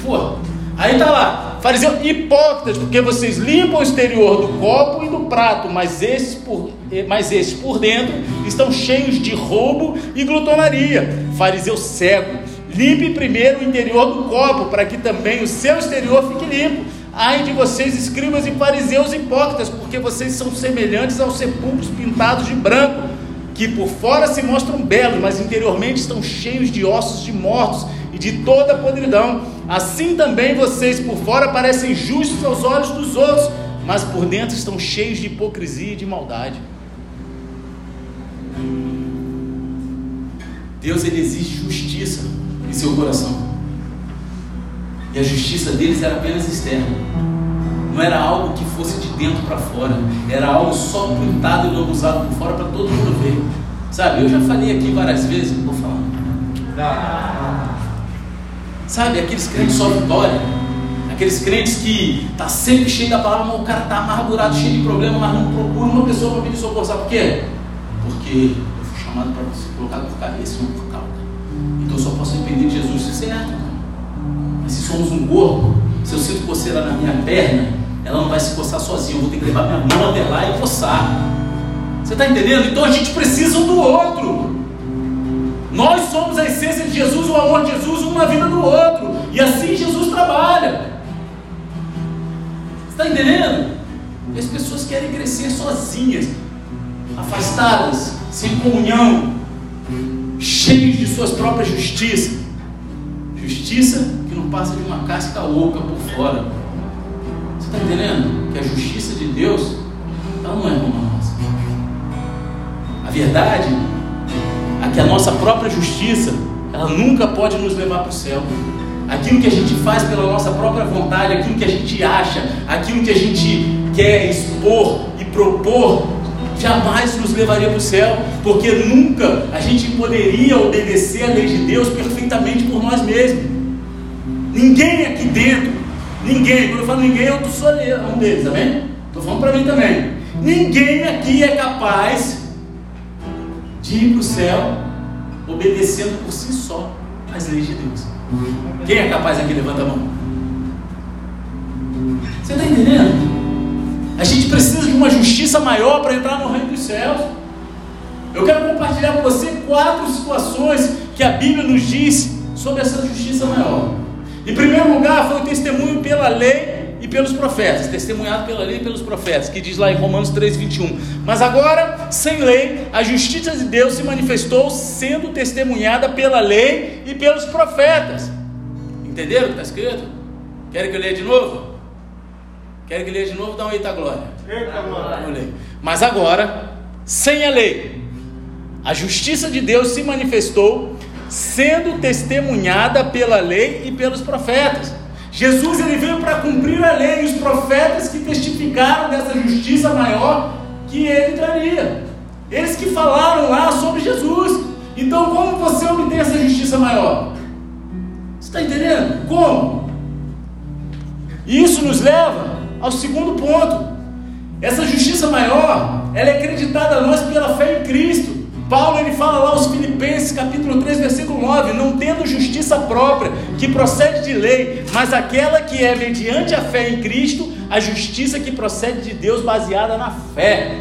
Pô, aí tá lá, Fariseus hipócritas, porque vocês limpam o exterior do copo e do prato, mas esses por, mas esses por dentro estão cheios de roubo e glutonaria. Fariseu cego, limpe primeiro o interior do copo, para que também o seu exterior fique limpo. Ai de vocês, escribas e fariseus hipócritas, porque vocês são semelhantes aos sepulcros pintados de branco, que por fora se mostram belos, mas interiormente estão cheios de ossos de mortos e de toda podridão. Assim também vocês por fora parecem justos aos olhos dos outros, mas por dentro estão cheios de hipocrisia e de maldade. Deus ele exige justiça em seu coração. E a justiça deles era apenas externa. Não era algo que fosse de dentro para fora. Era algo só pintado e lobuzado por fora para todo mundo ver. Sabe, eu já falei aqui várias vezes, vou falar. Sabe, aqueles crentes só vitória. Aqueles crentes que tá sempre cheio da palavra, mas o cara tá amargurado, cheio de problema, mas não procura uma pessoa para pedir socorro. Sabe por quê? Porque eu fui chamado para ser colocado por cabeça e não por cauda. Então eu só posso depender de Jesus, certo? Mas se somos um corpo, se eu sinto coceira na minha perna, ela não vai se coçar sozinha. Eu vou ter que levar minha mão até lá e coçar. Você está entendendo? Então a gente precisa um do outro. Nós somos a essência de Jesus, o amor de Jesus, um na vida do outro. E assim Jesus trabalha. Está entendendo? E as pessoas querem crescer sozinhas, afastadas, sem comunhão, cheios de suas próprias justiças. Justiça que não passa de uma casca oca por fora. Você está entendendo? Que a justiça de Deus, ela não é como a nossa. A verdade que a nossa própria justiça, ela nunca pode nos levar para o céu. Aquilo que a gente faz pela nossa própria vontade, aquilo que a gente acha, aquilo que a gente quer expor e propor, jamais nos levaria para o céu, porque nunca a gente poderia obedecer a lei de Deus perfeitamente por nós mesmos. Ninguém aqui dentro, ninguém, quando eu falo ninguém, eu sou um deles, amém? Estou falando para mim também. Ninguém aqui é capaz de ir para o céu obedecendo por si só as leis de Deus. Quem é capaz aqui? Levanta a mão. Você está entendendo? A gente precisa de uma justiça maior para entrar no reino dos céus. Eu quero compartilhar com você quatro situações que a Bíblia nos diz sobre essa justiça maior. Em primeiro lugar, foi o testemunho pela lei pelos profetas, testemunhado pela lei e pelos profetas, que diz lá em Romanos 3:21. Mas agora, sem lei, a justiça de Deus se manifestou sendo testemunhada pela lei e pelos profetas. Entenderam o que está escrito? Querem que eu leia de novo? Querem que eu leia de novo? Dá um eita glória. Eita, glória. Mas agora, sem a lei, a justiça de Deus se manifestou, sendo testemunhada pela lei e pelos profetas. Jesus ele veio para cumprir a lei e os profetas que testificaram dessa justiça maior que ele traria. Eles que falaram lá sobre Jesus. Então, como você obtém essa justiça maior? Você está entendendo? Como? Isso nos leva ao segundo ponto. Essa justiça maior, ela é acreditada a nós pela fé em Cristo. Paulo ele fala lá aos Filipenses, capítulo 3, versículo 9: Não tendo justiça própria, que procede de lei, mas aquela que é mediante a fé em Cristo, a justiça que procede de Deus, baseada na fé.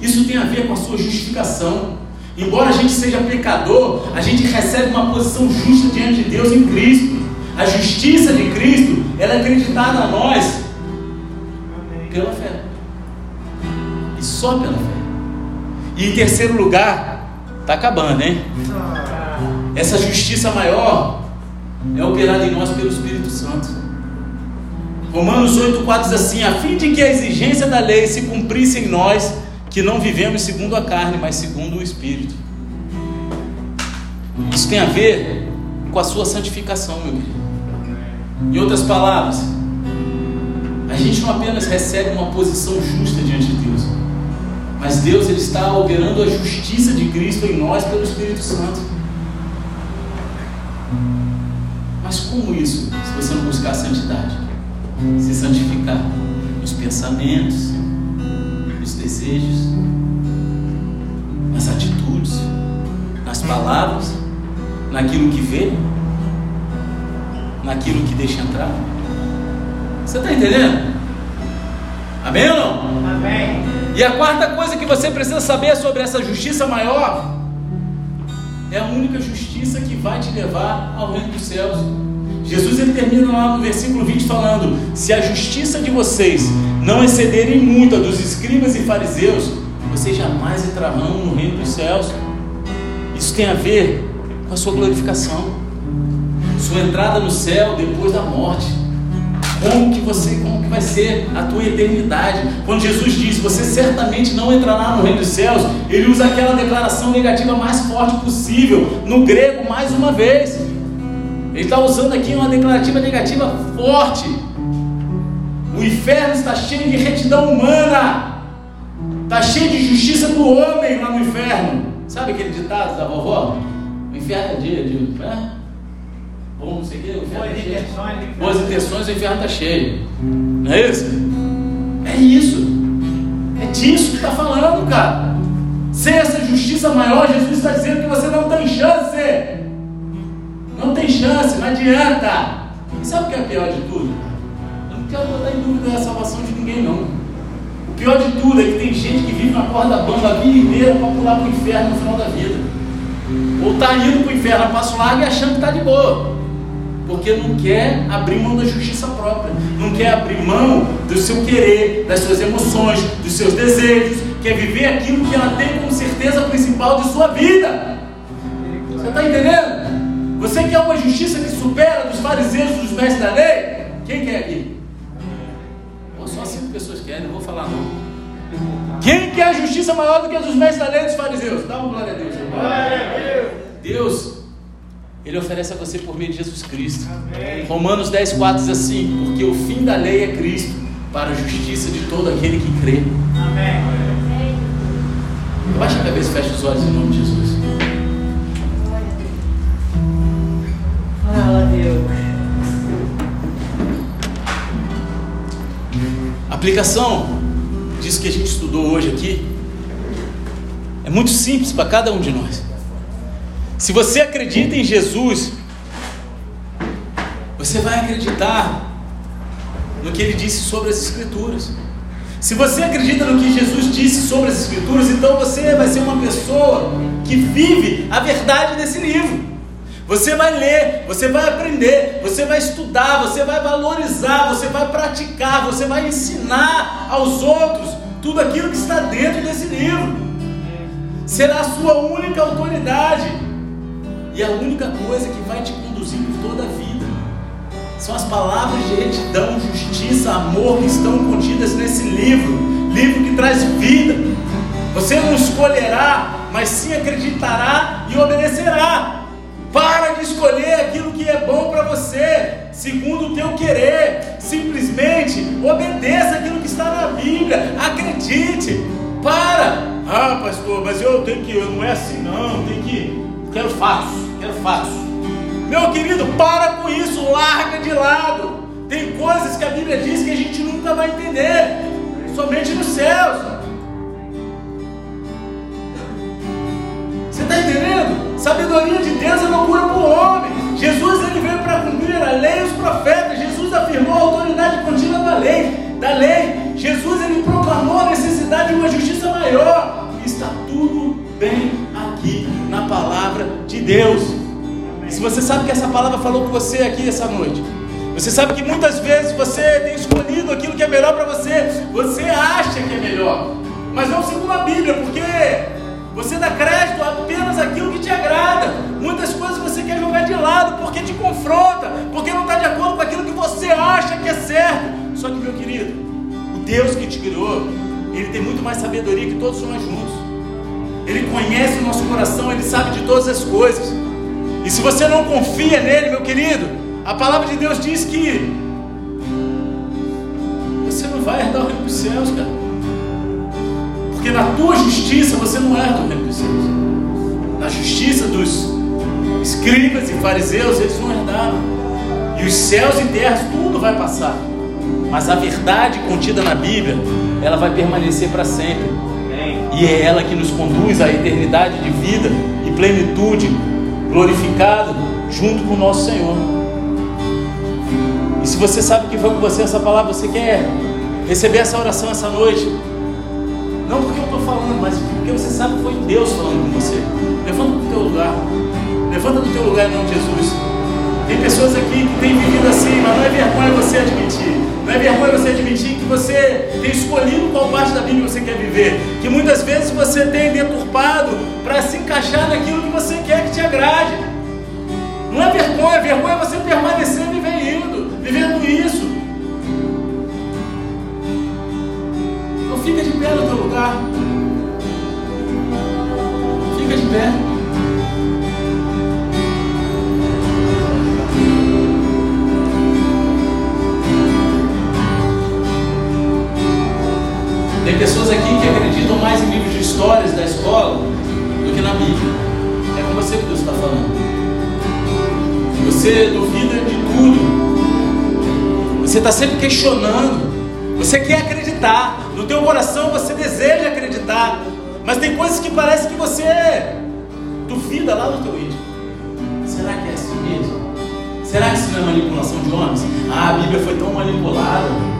Isso tem a ver com a sua justificação. Embora a gente seja pecador, a gente recebe uma posição justa diante de Deus em Cristo. A justiça de Cristo, ela é acreditada a nós pela fé. E só pela fé. E em terceiro lugar, está acabando, hein? Essa justiça maior é operada em nós pelo Espírito Santo. Romanos 8,4 diz assim: a fim de que a exigência da lei se cumprisse em nós, que não vivemos segundo a carne, mas segundo o Espírito. Isso tem a ver com a sua santificação, meu querido. Em outras palavras, a gente não apenas recebe uma posição justa diante de Deus, mas Deus ele está operando a justiça de Cristo em nós pelo Espírito Santo. Mas como isso, se você não buscar a santidade? Se santificar nos pensamentos, nos desejos, nas atitudes, nas palavras, naquilo que vê, naquilo que deixa entrar. Você está entendendo? Amém ou não? Amém. E a quarta coisa que você precisa saber sobre essa justiça maior é a única justiça que vai te levar ao reino dos céus. Jesus ele termina lá no versículo 20 falando: Se a justiça de vocês não excederem muito a dos escribas e fariseus, vocês jamais entrarão no reino dos céus. Isso tem a ver com a sua glorificação, sua entrada no céu depois da morte como que você, como que vai ser a tua eternidade. Quando Jesus diz, você certamente não entrará no reino dos céus, ele usa aquela declaração negativa mais forte possível, no grego mais uma vez. Ele está usando aqui uma declarativa negativa forte. O inferno está cheio de retidão humana, está cheio de justiça do homem lá no inferno. Sabe aquele ditado da vovó? O inferno é dia de. É? Bom, não sei o que, o inferno está cheio. Boas intenções, o inferno está cheio. Não é isso? É isso. É disso que está falando, cara. Sem essa justiça maior, Jesus está dizendo que você não tem chance. Não tem chance, não adianta. E sabe o que é pior de tudo? Eu não quero botar em dúvida a salvação de ninguém, não. O pior de tudo é que tem gente que vive na corda bamba a vida inteira para pular para o inferno no final da vida. Ou está indo para o inferno a passo largo e achando que está de boa porque não quer abrir mão da justiça própria, não quer abrir mão do seu querer, das suas emoções, dos seus desejos, quer viver aquilo que ela tem como certeza principal de sua vida. Você está entendendo? Você quer uma justiça que supera dos fariseus e dos mestres da lei? Quem quer aqui? Pô, só cinco pessoas querem, não vou falar não. Quem quer a justiça maior do que a dos mestres da lei e dos fariseus? Dá uma glória a Deus. Glória a Deus. Deus ele oferece a você por meio de Jesus Cristo. Amém. Romanos 10, 4 diz assim: Porque o fim da lei é Cristo, para a justiça de todo aquele que crê. Amém. Baixa a cabeça e fecha os olhos em nome de Jesus. Fala, Deus. aplicação disso que a gente estudou hoje aqui é muito simples para cada um de nós. Se você acredita em Jesus, você vai acreditar no que ele disse sobre as Escrituras. Se você acredita no que Jesus disse sobre as Escrituras, então você vai ser uma pessoa que vive a verdade desse livro. Você vai ler, você vai aprender, você vai estudar, você vai valorizar, você vai praticar, você vai ensinar aos outros tudo aquilo que está dentro desse livro. Será a sua única autoridade e a única coisa que vai te conduzir por toda a vida. São as palavras de retidão, justiça, amor que estão contidas nesse livro, livro que traz vida. Você não escolherá, mas sim acreditará e obedecerá. Para de escolher aquilo que é bom para você, segundo o teu querer. Simplesmente obedeça aquilo que está na Bíblia. Acredite. Para. Ah, pastor, mas eu tenho que, não é assim não, tem que, quero fácil, quero fácil. Meu querido, para com isso, larga de lado. Tem coisas que a Bíblia diz que a gente nunca vai entender, somente nos céus. Você está entendendo? Sabedoria de Deus é loucura para o homem. Jesus ele veio para cumprir a lei e os profetas. Jesus afirmou a autoridade contínua da lei. Da lei. Jesus ele proclamou a necessidade de uma justiça maior. Está tudo bem aqui na palavra de Deus. E se você sabe que essa palavra falou com você aqui essa noite, você sabe que muitas vezes você tem escolhido aquilo que é melhor para você, você acha que é melhor, mas não segundo a Bíblia, porque você dá crédito apenas aquilo que te agrada. Muitas coisas você quer jogar de lado porque te confronta, porque não está de acordo com aquilo que você acha que é certo. Só que, meu querido, o Deus que te criou, Ele tem muito mais sabedoria que todos nós juntos. Ele conhece o nosso coração, Ele sabe de todas as coisas. E se você não confia nele, meu querido, a palavra de Deus diz que você não vai herdar o reino dos céus, cara. Porque na tua justiça você não herda o reino dos céus. Na justiça dos escribas e fariseus, eles não herdaram. E os céus e terras, tudo vai passar. Mas a verdade contida na Bíblia, ela vai permanecer para sempre. E é ela que nos conduz à eternidade de vida e plenitude glorificado junto com o nosso Senhor. E se você sabe que foi com você essa palavra, você quer receber essa oração essa noite, não porque eu estou falando, mas porque você sabe que foi Deus falando com você. Levanta do teu lugar, levanta do teu lugar em nome de Jesus. Tem pessoas aqui que têm vivido assim, mas não é vergonha você admitir. Não é vergonha você admitir você tem escolhido qual parte da Bíblia você quer viver. Que muitas vezes você tem deturpado para se encaixar naquilo que você quer que te agrade. Não é vergonha, vergonha é você permanecer vivendo, vivendo isso. Então fica de pé no teu lugar. Fica de pé. Tem pessoas aqui que acreditam mais em livros de histórias da escola do que na Bíblia. É com você que Deus está falando. Você duvida de tudo. Você está sempre questionando. Você quer acreditar. No teu coração você deseja acreditar. Mas tem coisas que parece que você duvida lá no teu íntimo. Será que é assim mesmo? Será que isso não é manipulação de homens? Ah, a Bíblia foi tão manipulada.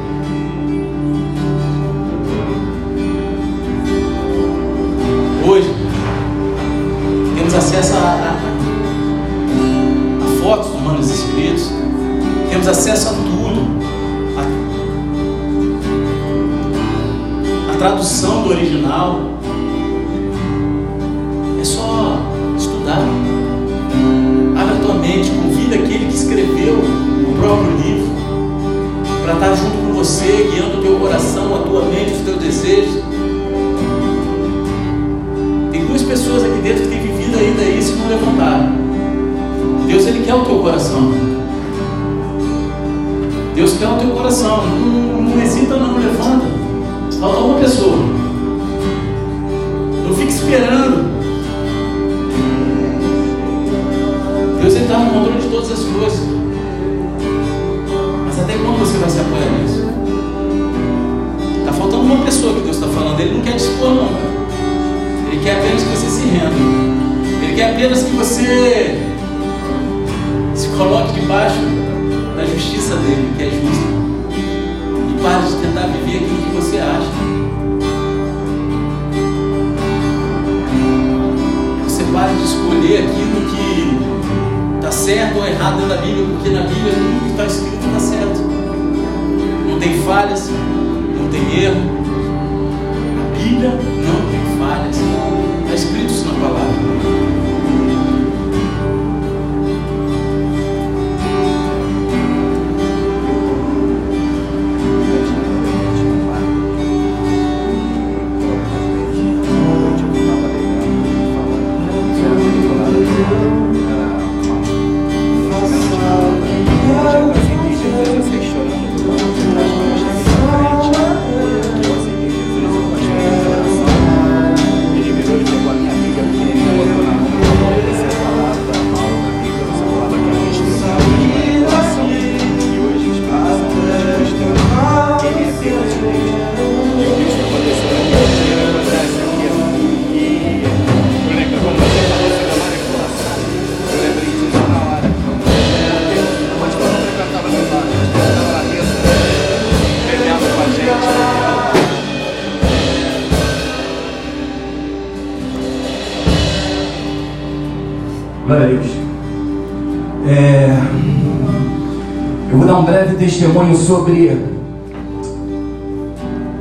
Testemunho sobre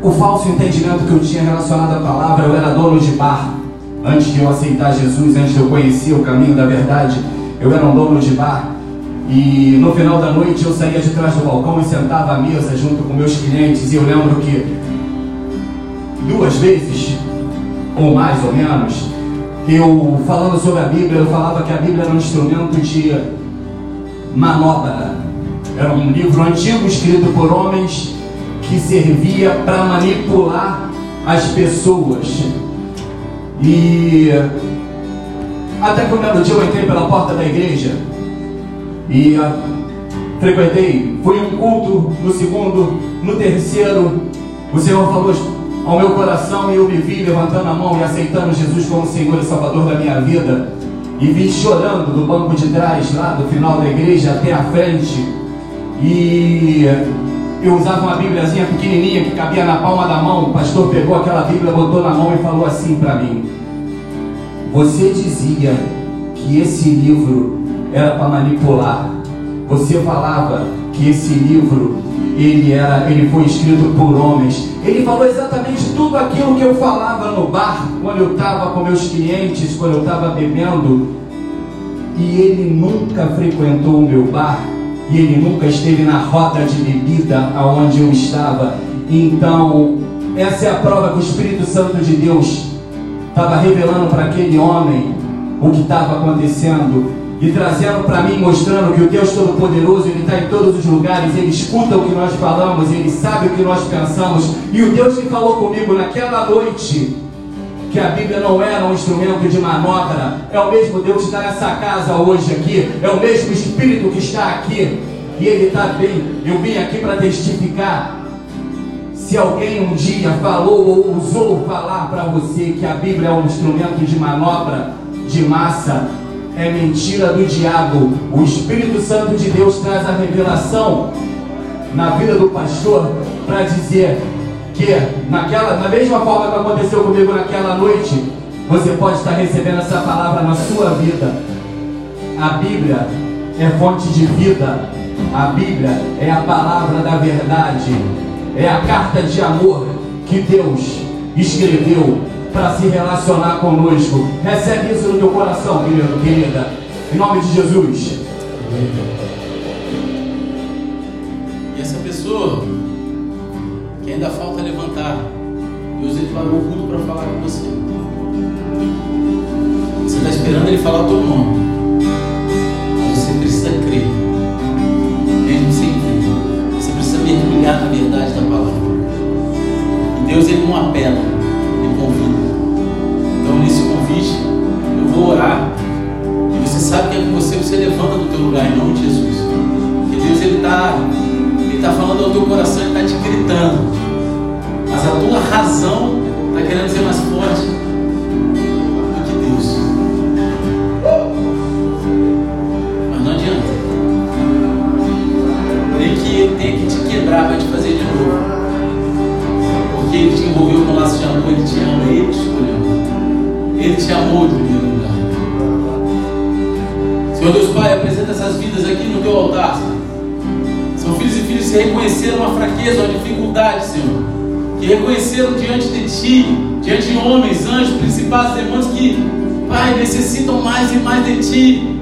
o falso entendimento que eu tinha relacionado à palavra. Eu era dono de bar. Antes de eu aceitar Jesus, antes de eu conhecer o caminho da verdade, eu era um dono de bar. E no final da noite eu saía de trás do balcão e sentava à mesa junto com meus clientes. E eu lembro que duas vezes, ou mais ou menos, eu falando sobre a Bíblia, eu falava que a Bíblia era um instrumento de manobra. Era um livro antigo escrito por homens que servia para manipular as pessoas. E até que um belo dia eu entrei pela porta da igreja e a, frequentei, fui um culto, no segundo, no terceiro, o Senhor falou ao meu coração e eu me vi levantando a mão e aceitando Jesus como Senhor e Salvador da minha vida. E vim chorando do banco de trás, lá do final da igreja até a frente. E eu usava uma Bíbliazinha pequenininha que cabia na palma da mão. O pastor pegou aquela Bíblia, botou na mão e falou assim para mim: Você dizia que esse livro era para manipular. Você falava que esse livro ele era, ele foi escrito por homens. Ele falou exatamente tudo aquilo que eu falava no bar, quando eu estava com meus clientes, quando eu estava bebendo. E ele nunca frequentou o meu bar, e ele nunca esteve na roda de bebida aonde eu estava. Então, essa é a prova que o Espírito Santo de Deus estava revelando para aquele homem o que estava acontecendo e trazendo para mim, mostrando que o Deus Todo-Poderoso, Ele está em todos os lugares, Ele escuta o que nós falamos, Ele sabe o que nós pensamos. E o Deus que falou comigo naquela noite, que a Bíblia não era um instrumento de manobra, é o mesmo Deus que está nessa casa hoje aqui, é o mesmo Espírito que está aqui, e Ele está bem. Eu vim aqui para testificar. Se alguém um dia falou ou ousou falar para você que a Bíblia é um instrumento de manobra, de massa, é mentira do diabo. O Espírito Santo de Deus traz a revelação na vida do pastor para dizer que naquela, da mesma forma que aconteceu comigo naquela noite, você pode estar recebendo essa palavra na sua vida. A Bíblia é fonte de vida. A Bíblia é a palavra da verdade. É a carta de amor que Deus escreveu para se relacionar conosco. Recebe isso no teu coração, querido, querida. Em nome de Jesus. E essa pessoa ainda falta levantar, Deus ele parou o culto para falar com você. Você está esperando ele falar o teu nome. Mas você precisa crer. Mesmo sem crer. Você precisa mergulhar na verdade da palavra. E Deus ele não apela, ele convida. Ti, diante de homens, anjos, principais, demônios que, Pai, necessitam mais e mais de Ti.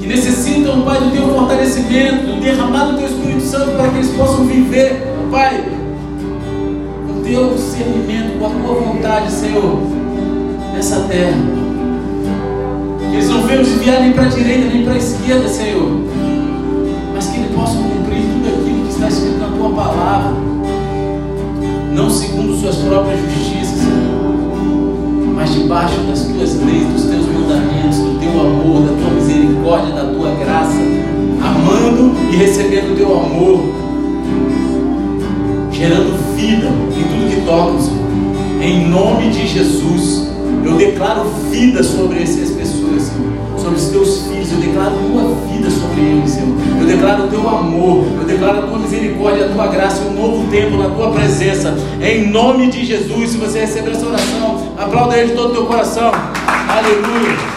Que necessitam, Pai, do Teu fortalecimento, do derramar do Teu Espírito Santo para que eles possam viver, Pai, o Teu discernimento, com a Tua vontade, Senhor, nessa terra. Que eles não venham desviar nem para a direita nem para a esquerda, Senhor. Mas que eles possam cumprir tudo aquilo que está escrito na tua palavra. Não segundo suas próprias justiças. Debaixo das tuas leis, dos teus mandamentos, do teu amor, da tua misericórdia, da tua graça. Amando e recebendo o teu amor. Gerando vida em tudo que Senhor. Em nome de Jesus. Eu declaro vida sobre essas teus filhos. Eu declaro tua vida sobre eles, Senhor. Eu declaro o teu amor. Eu declaro a tua misericórdia, a tua graça, um novo tempo na tua presença. Em nome de Jesus. Se você receber essa oração, aplauda ele de todo o teu coração. Aleluia.